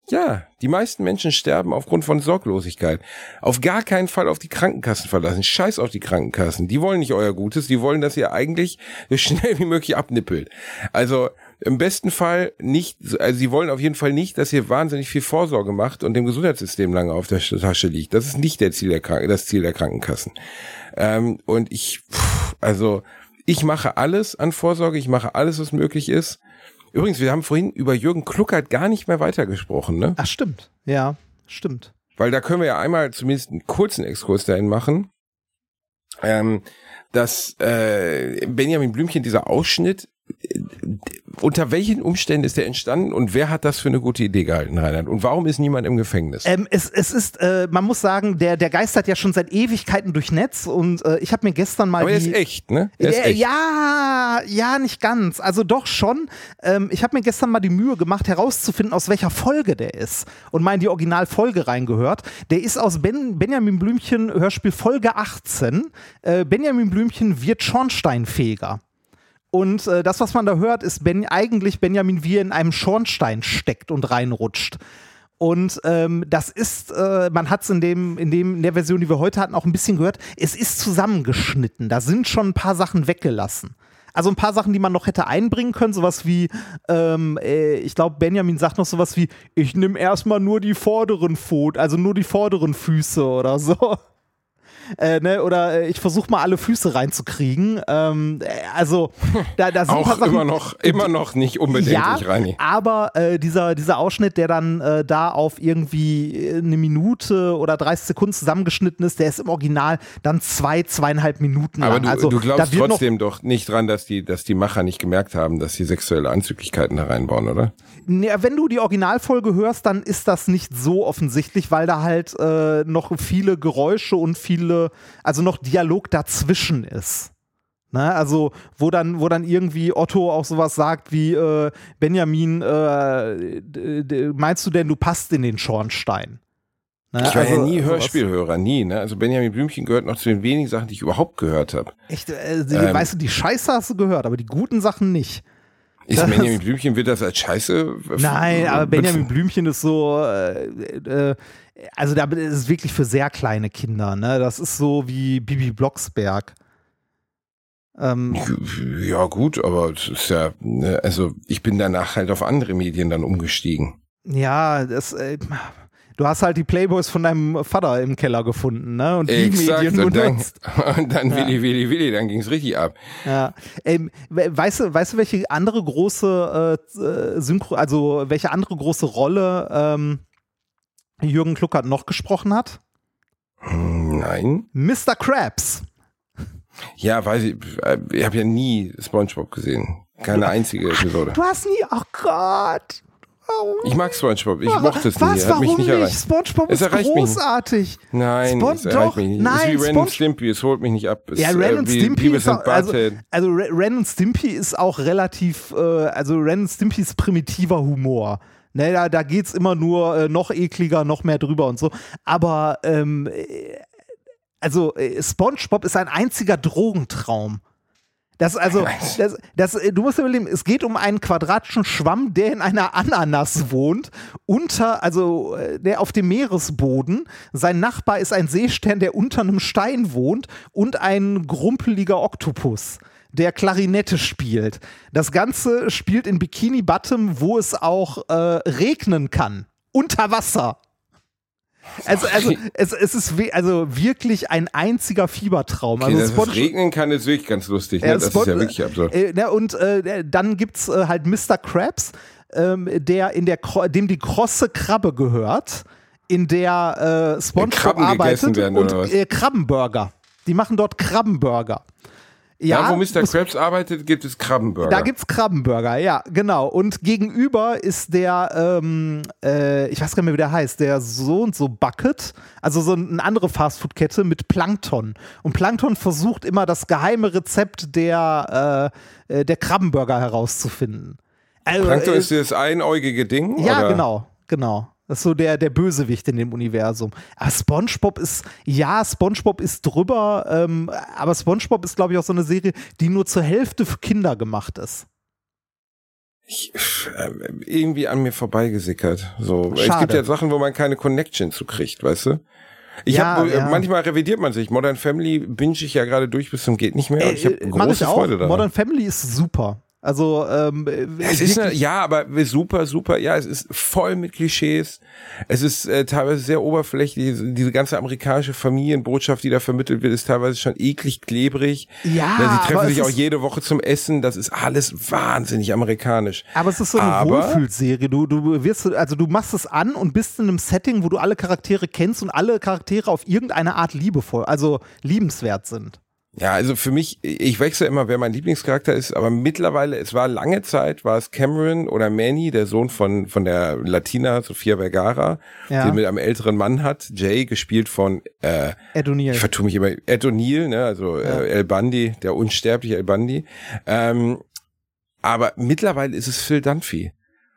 Ja, die meisten Menschen sterben aufgrund von Sorglosigkeit. Auf gar keinen Fall auf die Krankenkassen verlassen. Scheiß auf die Krankenkassen. Die wollen nicht euer Gutes, die wollen, dass ihr eigentlich so schnell wie möglich abnippelt. Also im besten Fall nicht, also sie wollen auf jeden Fall nicht, dass ihr wahnsinnig viel Vorsorge macht und dem Gesundheitssystem lange auf der Tasche liegt. Das ist nicht der Ziel der Kranken, das Ziel der Krankenkassen. Ähm, und ich, pff, also ich mache alles an Vorsorge, ich mache alles, was möglich ist. Übrigens, wir haben vorhin über Jürgen Kluckert gar nicht mehr weitergesprochen, ne? Ach, stimmt. Ja, stimmt. Weil da können wir ja einmal zumindest einen kurzen Exkurs dahin machen. Ähm, dass äh, Benjamin Blümchen, dieser Ausschnitt, unter welchen Umständen ist der entstanden und wer hat das für eine gute Idee gehalten, Reinhard? Und warum ist niemand im Gefängnis? Ähm, es, es ist, äh, man muss sagen, der, der geistert ja schon seit Ewigkeiten durch Netz und äh, ich habe mir gestern mal Aber er ist echt, ne? Er ist echt. Ja, ja, nicht ganz. Also doch schon. Ähm, ich habe mir gestern mal die Mühe gemacht, herauszufinden, aus welcher Folge der ist. Und mal in die Originalfolge reingehört. Der ist aus ben, Benjamin Blümchen Hörspiel Folge 18. Äh, Benjamin Blümchen wird Schornsteinfeger. Und äh, das, was man da hört, ist ben, eigentlich Benjamin, wie er in einem Schornstein steckt und reinrutscht. Und ähm, das ist, äh, man hat es in dem, in dem, in der Version, die wir heute hatten, auch ein bisschen gehört. Es ist zusammengeschnitten. Da sind schon ein paar Sachen weggelassen. Also ein paar Sachen, die man noch hätte einbringen können, sowas wie, ähm, äh, ich glaube, Benjamin sagt noch sowas wie, ich nehme erstmal nur die vorderen Pfoten, also nur die vorderen Füße oder so. Äh, ne, oder äh, ich versuche mal alle Füße reinzukriegen. Ähm, äh, also da, da sind Auch immer noch, immer noch nicht unbedenklich, ja, Reini. aber äh, dieser, dieser Ausschnitt, der dann äh, da auf irgendwie äh, eine Minute oder 30 Sekunden zusammengeschnitten ist, der ist im Original dann zwei, zweieinhalb Minuten Aber lang. du, also, du glaubst trotzdem doch nicht dran, dass die, dass die Macher nicht gemerkt haben, dass sie sexuelle Anzüglichkeiten da reinbauen, oder? Nee, wenn du die Originalfolge hörst, dann ist das nicht so offensichtlich, weil da halt noch viele Geräusche und viele, also noch Dialog dazwischen ist. Ne, also wo dann, wo dann irgendwie Otto auch sowas sagt wie äh, Benjamin, äh, meinst du denn, du passt in den Schornstein? Ne, Ich war ja also nie sowas. Hörspielhörer, nie. Ne? Also Benjamin Blümchen gehört noch zu den wenigen Sachen, die ich überhaupt gehört habe. Echt, äh, die, Ähm. weißt du, die Scheiße hast du gehört, aber die guten Sachen nicht. Ist Das- Benjamin Blümchen, wird das als Scheiße? Nein, aber be- Benjamin Blümchen ist so, äh, äh, also da ist es wirklich für sehr kleine Kinder, ne? Das ist so wie Bibi Blocksberg. Ähm, Ja, gut, aber es ist ja, ne, also ich bin danach halt auf andere Medien dann umgestiegen. ja, das, äh, du hast halt die Playboys von deinem Vater im Keller gefunden, ne? Und die Medien und dann, benutzt. und dann Ja. Willi, Willi, Willi, dann ging's richtig ab. Ja. Ähm, we- weißt du, weißt du, welche andere große äh, äh, Synchro, also welche andere große Rolle ähm, Jürgen Kluckert noch gesprochen hat? Nein. Mr. Krabs. Ja, weiß ich, äh, ich habe ja nie Spongebob gesehen. Keine einzige Episode. Du hast nie, oh Gott. Warum? Ich mag Spongebob, ich mochte es Was, nie, hat warum mich nicht erreicht. SpongeBob Es ist erreicht mich nicht. großartig. Nein, Spon- es erreicht mich nicht. nein, es ist wie Ren Spon- und Stimpy, es holt mich nicht ab. Es, Ja, Ren äh, und wie Stimpy ist auch, also, also Re- Ren und Stimpy ist auch relativ, äh, also Ren und Stimpy ist primitiver Humor. Ne, da, da geht's immer nur äh, noch ekliger, noch mehr drüber und so. Aber ähm, äh, also äh, SpongeBob ist ein einziger Drogentraum. Das also, das, das, äh, du musst überlegen, es geht um einen quadratischen Schwamm, der in einer Ananas wohnt, unter, also äh, der auf dem Meeresboden. Sein Nachbar ist ein Seestern, der unter einem Stein wohnt und ein grumpeliger Oktopus. Der Klarinette spielt. Das Ganze spielt in Bikini Bottom, wo es auch äh, regnen kann. Unter Wasser. Also, also es, es ist we also wirklich ein einziger Fiebertraum. Okay, also dass es regnen kann, ist wirklich ganz lustig. Ne? Ja, das Spon- ist ja wirklich absurd. Äh, ne, und äh, dann gibt's äh, halt Mr. Krabs, ähm, der in der dem die krosse Krabbe gehört, in der äh, SpongeBob arbeitet werden, und oder was? äh, Krabbenburger. Die machen dort Krabbenburger. Ja, da, wo Mr. Krabs arbeitet, gibt es Krabbenburger. da gibt's Krabbenburger, ja, genau. Und gegenüber ist der, ähm, äh, ich weiß gar nicht mehr, wie der heißt, der so und so Bucket, also so eine andere Fastfood-Kette mit Plankton. Und Plankton versucht immer das geheime Rezept der, äh, der Krabbenburger herauszufinden. Also, Plankton äh, ist das einäugige Ding? ja, oder? genau, genau. Das ist so der, der Bösewicht in dem Universum. Aber SpongeBob ist, ja, SpongeBob ist drüber, ähm, aber SpongeBob ist, glaube ich, auch so eine Serie, die nur zur Hälfte für Kinder gemacht ist. Ich, äh, irgendwie an mir vorbeigesickert. So. Es gibt ja Sachen, wo man keine Connection zu kriegt, weißt du? Ich Ja, hab, äh, ja. manchmal revidiert man sich. Modern Family binge ich ja gerade durch bis zum geht nicht mehr. und ich habe Äh, große ich. Freude daran. Modern Family ist super. Also ähm, Es ist eine, ja, aber super, super. Ja, es ist voll mit Klischees. Es ist äh, teilweise sehr oberflächlich. Diese, ganze amerikanische Familienbotschaft, die da vermittelt wird, ist teilweise schon eklig klebrig. Ja, sie aber treffen sich auch jede Woche zum Essen. Das ist alles wahnsinnig amerikanisch. aber es ist so eine Aber- Wohlfühlserie. Du, du wirst, also du machst es an und bist in einem Setting, wo du alle Charaktere kennst und alle Charaktere auf irgendeine Art liebevoll, also liebenswert sind. Ja, also für mich, ich wechsle immer, wer mein Lieblingscharakter ist, aber mittlerweile, es war lange Zeit, war es Cameron oder Manny, der Sohn von, von der Latina, Sofia Vergara, Ja. die mit einem älteren Mann hat, Jay, gespielt von, äh, Ed O'Neill. ich vertue mich immer, Ed O'Neill, ne, also äh, El Bundy, der unsterbliche El Bundy. Ähm, aber mittlerweile ist es Phil Dunphy.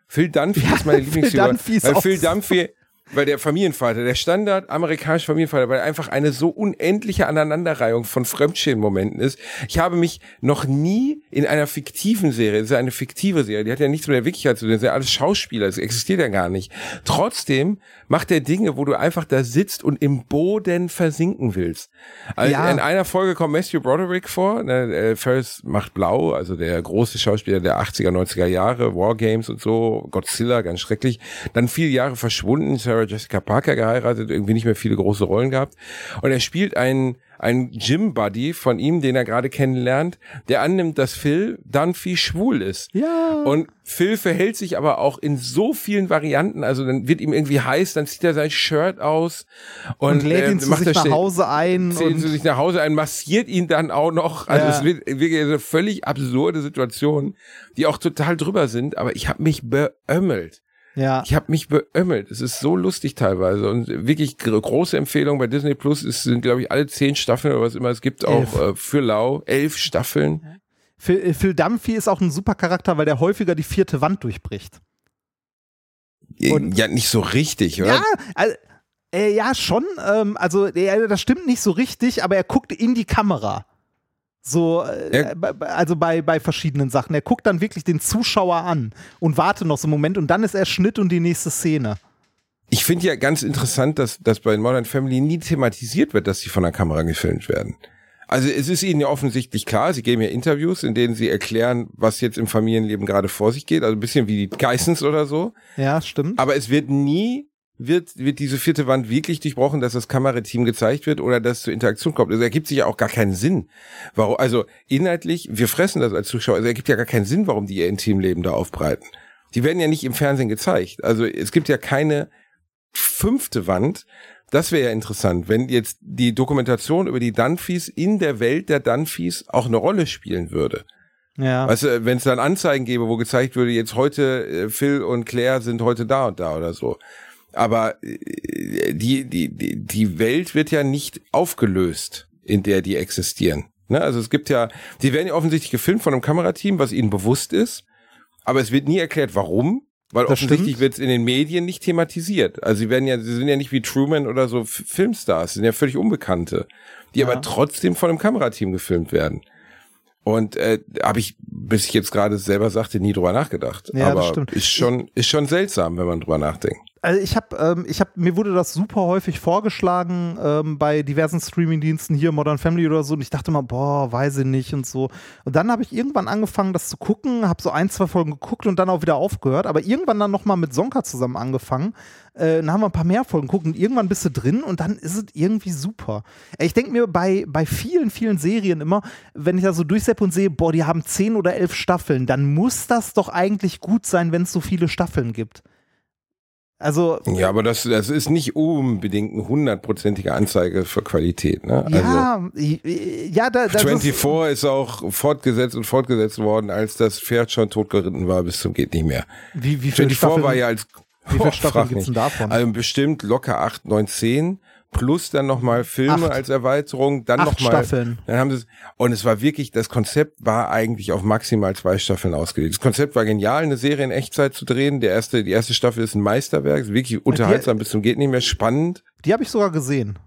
Phil Dunphy ist meine Phil Lieblingsfigur. Phil Dunphy, weil der Familienvater, der Standard amerikanische Familienvater, weil er einfach eine so unendliche Aneinanderreihung von Fremdschämen-Momenten ist. Ich habe mich noch nie in einer fiktiven Serie, das ist ja eine fiktive Serie, die hat ja nichts mit der Wirklichkeit zu tun, das sind ja alles Schauspieler, das existiert ja gar nicht. Trotzdem macht er Dinge, wo du einfach da sitzt und im Boden versinken willst. Also Ja. in einer Folge kommt Matthew Broderick vor, ne, Ferris macht blau, also der große Schauspieler der 80er, 90er Jahre, Wargames und so, Godzilla, ganz schrecklich. Dann viele Jahre verschwunden, Sarah Jessica Parker geheiratet, irgendwie nicht mehr viele große Rollen gehabt. Und er spielt einen, einen Gym-Buddy von ihm, den er gerade kennenlernt, der annimmt, dass Phil Dunphy schwul ist. Ja. Und Phil verhält sich aber auch in so vielen Varianten. Also dann wird ihm irgendwie heiß, dann zieht er sein Shirt aus und, und lädt äh, ihn zu macht sich nach Hause ein. zählt zu Und, sich nach Hause ein, massiert ihn dann auch noch. Also Ja. es wird wirklich eine völlig absurde Situation, die auch total drüber sind, aber ich habe mich beömmelt. Ja. Ich habe mich beömmelt. Es ist so lustig teilweise und wirklich gr- große Empfehlung bei Disney Plus. Es sind glaube ich alle zehn Staffeln oder was immer es gibt auch äh, für Lau elf Staffeln. Phil, äh, Phil Dunphy ist auch ein super Charakter, weil der häufiger die vierte Wand durchbricht. Und- ja, nicht so richtig, oder? Ja, also, äh, ja, schon. Ähm, also, äh, das stimmt nicht so richtig, aber er guckt in die Kamera. So, äh, also bei, bei verschiedenen Sachen. Er guckt dann wirklich den Zuschauer an und wartet noch so einen Moment und dann ist er Schnitt und die nächste Szene. Ich finde ja ganz interessant, dass, dass bei Modern Family nie thematisiert wird, dass sie von der Kamera gefilmt werden. Also es ist ihnen ja offensichtlich klar, sie geben ja Interviews, in denen sie erklären, was jetzt im Familienleben gerade vor sich geht, also ein bisschen wie die Geissens oder so. Ja, stimmt. Aber es wird nie, wird, wird diese vierte Wand wirklich durchbrochen, dass das Kamerateam gezeigt wird oder dass es zur Interaktion kommt. Also ergibt sich ja auch gar keinen Sinn. Warum, also inhaltlich, wir fressen das als Zuschauer, also ergibt ja gar keinen Sinn, warum die ihr Intimleben da aufbreiten. Die werden ja nicht im Fernsehen gezeigt. Also es gibt ja keine fünfte Wand. Das wäre ja interessant, wenn jetzt die Dokumentation über die Dunphys in der Welt der Dunphys auch eine Rolle spielen würde. ja. Weißt du, wenn es dann Anzeigen gäbe, wo gezeigt würde, jetzt heute äh, Phil und Claire sind heute da und da oder so. Aber äh, die, die, die, die Welt wird ja nicht aufgelöst, in der die existieren. Ne? Also es gibt ja, die werden ja offensichtlich gefilmt von einem Kamerateam, was ihnen bewusst ist, aber es wird nie erklärt, warum. Weil Das offensichtlich wird es in den Medien nicht thematisiert. Also sie werden ja, sie sind ja nicht wie Truman oder so Filmstars, sie sind ja völlig Unbekannte, die Ja. aber trotzdem von einem Kamerateam gefilmt werden. Und äh, habe ich, bis ich jetzt gerade selber sagte, nie drüber nachgedacht. Ja, das Aber stimmt. ist schon, ist schon seltsam, wenn man drüber nachdenkt. Also ich habe, ähm, ich habe, mir wurde das super häufig vorgeschlagen ähm, bei diversen Streamingdiensten hier Modern Family oder so und ich dachte mal, boah, weiß ich nicht und so. Und dann habe ich irgendwann angefangen, das zu gucken, habe so ein, zwei Folgen geguckt und dann auch wieder aufgehört, aber irgendwann dann nochmal mit Sonka zusammen angefangen. Äh, dann haben wir ein paar mehr Folgen geguckt und irgendwann bist du drin und dann ist es irgendwie super. Ich denke mir bei, bei vielen, vielen Serien immer, wenn ich da so durchsepp und sehe, boah, die haben zehn oder elf Staffeln, dann muss das doch eigentlich gut sein, wenn es so viele Staffeln gibt. Also, Ja, aber das, das ist nicht unbedingt eine hundertprozentige Anzeige für Qualität. Ne? Also ja, i- ja, da, das 24 ist, ist auch fortgesetzt und fortgesetzt worden, als das Pferd schon totgeritten war bis zum geht nicht mehr. wie, wie viele 24 Staffeln, war ja als wie viele Boah, Staffeln gibt's denn davon? Also bestimmt locker 8, 9, 10 plus dann nochmal Filme Acht. als Erweiterung, dann nochmal. Staffeln. Dann haben sie es, und es war wirklich, das Konzept war eigentlich auf maximal zwei Staffeln ausgelegt. Das Konzept war genial, eine Serie in Echtzeit zu drehen. Der erste, die erste Staffel ist ein Meisterwerk, ist wirklich unterhaltsam bis zum geht nicht mehr, spannend. Die habe ich sogar gesehen.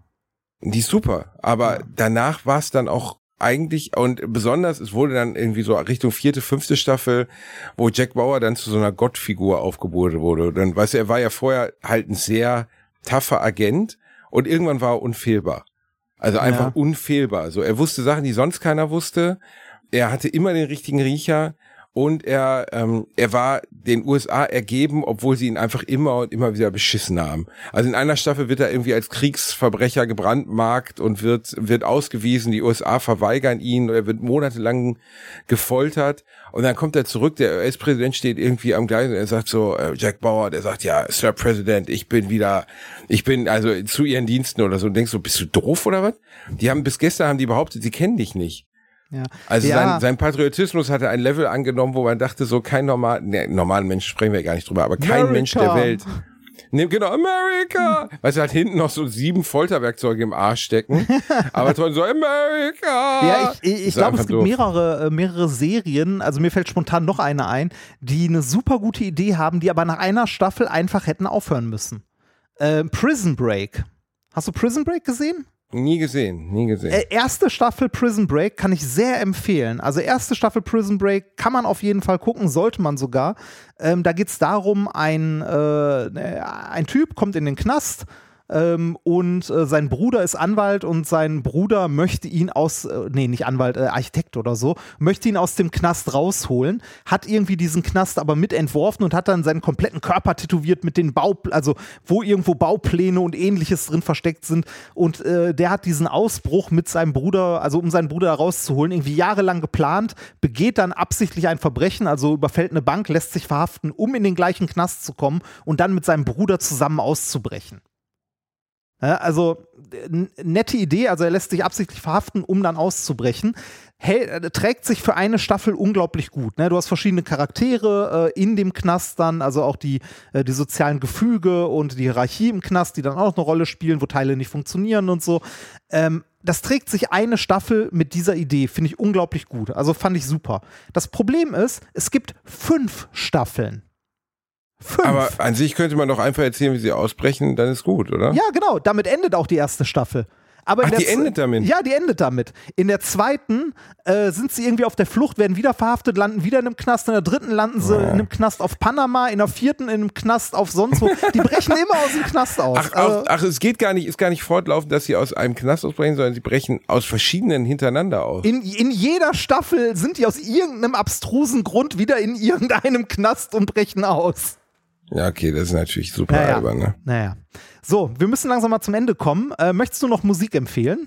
Die ist super. Aber danach war es dann auch eigentlich und besonders, es wurde dann irgendwie so Richtung vierte, fünfte Staffel, wo Jack Bauer dann zu so einer Gottfigur aufgebohrt wurde. Dann, weißt du, er war ja vorher halt ein sehr tougher Agent und irgendwann war er unfehlbar. Also einfach Ja. unfehlbar. So, er wusste Sachen, die sonst keiner wusste. Er hatte immer den richtigen Riecher und er, ähm, er war den USA ergeben, obwohl sie ihn einfach immer und immer wieder beschissen haben. Also in einer Staffel wird er irgendwie als Kriegsverbrecher gebrandmarkt und wird, wird ausgewiesen. Die USA verweigern ihn. Er wird monatelang gefoltert. Und dann kommt er zurück. Der US-Präsident steht irgendwie am Gleis und er sagt so, äh, Jack Bauer, der sagt, ja, Sir President, ich bin wieder, ich bin also zu ihren Diensten oder so. Und denkst so, bist du doof oder was? Die haben bis gestern haben die behauptet, sie kennen dich nicht. Ja. Also ja, sein, sein Patriotismus hatte ein Level angenommen, wo man dachte, so kein normal, ne, normalen Mensch sprechen wir gar nicht drüber, aber kein America. Mensch der Welt. Ne, genau, America! Weißt du, hat hinten noch so sieben Folterwerkzeuge im Arsch stecken, aber trotzdem so, America! Ja, ich, ich, ich glaube, es gibt doof. mehrere, äh, mehrere Serien, also mir fällt spontan noch eine ein, die eine super gute Idee haben, die aber nach einer Staffel einfach hätten aufhören müssen. Äh, Prison Break. Hast du Prison Break gesehen? Nie gesehen, nie gesehen. Erste Staffel Prison Break kann ich sehr empfehlen. Also erste Staffel Prison Break kann man auf jeden Fall gucken, sollte man sogar. Ähm, da geht es darum, ein, äh, ein Typ kommt in den Knast ähm, und äh, sein Bruder ist Anwalt und sein Bruder möchte ihn aus, äh, nee, nicht Anwalt, äh, Architekt oder so, möchte ihn aus dem Knast rausholen, hat irgendwie diesen Knast aber mitentworfen und hat dann seinen kompletten Körper tätowiert mit den Bau, also wo irgendwo Baupläne und ähnliches drin versteckt sind und äh, der hat diesen Ausbruch mit seinem Bruder, also um seinen Bruder rauszuholen, irgendwie jahrelang geplant, begeht dann absichtlich ein Verbrechen, also überfällt eine Bank, lässt sich verhaften, um in den gleichen Knast zu kommen und dann mit seinem Bruder zusammen auszubrechen. Also nette Idee, also er lässt sich absichtlich verhaften, um dann auszubrechen. Hält, äh, trägt sich für eine Staffel unglaublich gut. Ne? Du hast verschiedene Charaktere äh, in dem Knast dann, also auch die, äh, die sozialen Gefüge und die Hierarchie im Knast, die dann auch eine Rolle spielen, wo Teile nicht funktionieren und so. Ähm, das trägt sich eine Staffel mit dieser Idee, finde ich unglaublich gut. Also fand ich super. Das Problem ist, es gibt fünf Staffeln. Fünf. aber an sich könnte man doch einfach erzählen, wie sie ausbrechen, dann ist gut, oder? Ja, genau. Damit endet auch die erste Staffel. Aber in Ach, die endet damit? Ja, die endet damit. In der zweiten äh, sind sie irgendwie auf der Flucht, werden wieder verhaftet, landen wieder in einem Knast. In der dritten landen sie in einem Knast auf Panama. In der vierten in einem Knast auf sonst wo. Die brechen immer aus dem Knast aus. Ach, Also, auch, ach, es geht gar nicht, ist gar nicht fortlaufend, dass sie aus einem Knast ausbrechen, sondern sie brechen aus verschiedenen hintereinander aus. in, in jeder Staffel sind die aus irgendeinem abstrusen Grund wieder in irgendeinem Knast und brechen aus. Ja, okay, das ist natürlich super Naja. albern, ne? Naja. So, wir müssen langsam mal zum Ende kommen. Äh, möchtest du noch Musik empfehlen?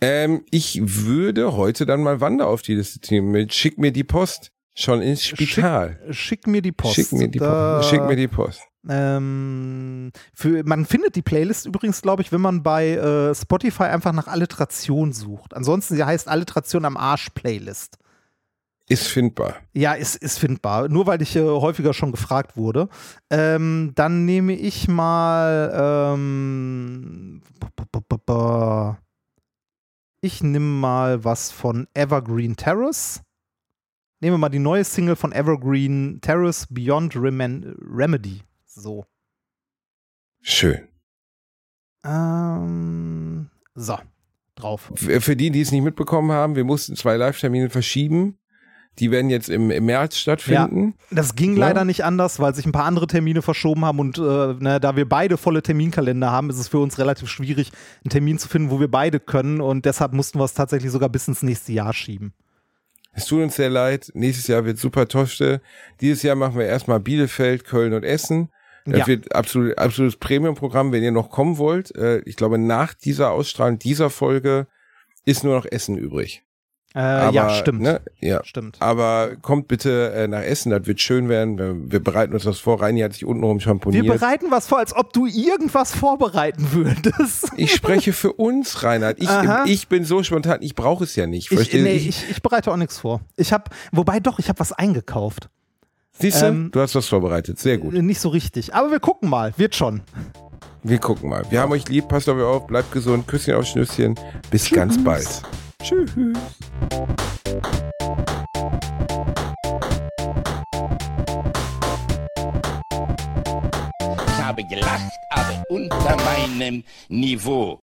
Ähm, ich würde heute dann mal Wander auf die Liste ziehen mit Schick mir die Post. Schon ins Spital. Schick, schick mir die Post. Schick mir die Da- Post. Schick mir die Post. Ähm, für, man findet die Playlist übrigens, glaube ich, wenn man bei äh, Spotify einfach nach Alliteration sucht. Ansonsten, sie heißt Alliteration am Arsch Playlist. Ist findbar. Ja, ist, ist findbar. Nur weil ich äh, häufiger schon gefragt wurde. Ähm, dann nehme ich mal. Ähm, ich nehme mal was von Evergreen Terrace. Nehme mal die neue Single von Evergreen Terrace Beyond Remen Remedy. So. Schön. Ähm, so. Drauf. Für die, die es nicht mitbekommen haben, wir mussten zwei Live-Termine verschieben. Die werden jetzt im, im März stattfinden. Ja, das ging Ja. leider nicht anders, weil sich ein paar andere Termine verschoben haben und äh, ne, da wir beide volle Terminkalender haben, ist es für uns relativ schwierig, einen Termin zu finden, wo wir beide können und deshalb mussten wir es tatsächlich sogar bis ins nächste Jahr schieben. Es tut uns sehr leid. Nächstes Jahr wird super Toschte. Dieses Jahr machen wir erstmal Bielefeld, Köln und Essen. Das Ja. wird absolut, absolutes Premium-Programm, wenn ihr noch kommen wollt. Äh, ich glaube, nach dieser Ausstrahlung dieser Folge ist nur noch Essen übrig. Äh, Aber, ja, stimmt. Ne, ja. Stimmt. Aber kommt bitte äh, nach Essen, das wird schön werden. Wir, wir bereiten uns das vor. Reini hat sich untenrum Wir schamponiert. bereiten was vor, als ob du irgendwas vorbereiten würdest. Ich spreche für uns, Reinhard. Ich, Aha. ich bin so spontan, ich brauche es ja nicht. Ich, nee, ich, ich bereite auch nichts vor. Ich habe, wobei doch, ich habe was eingekauft. Siehst du, ähm, du hast was vorbereitet. Sehr gut. Äh, Nicht so richtig. Aber wir gucken mal. Wird schon. Wir gucken mal. Wir haben euch lieb, passt auf euch auf, bleibt gesund, Küsschen auf Schnüsschen. Bis ganz bald. Tschüss. Ich habe gelacht, aber unter meinem Niveau.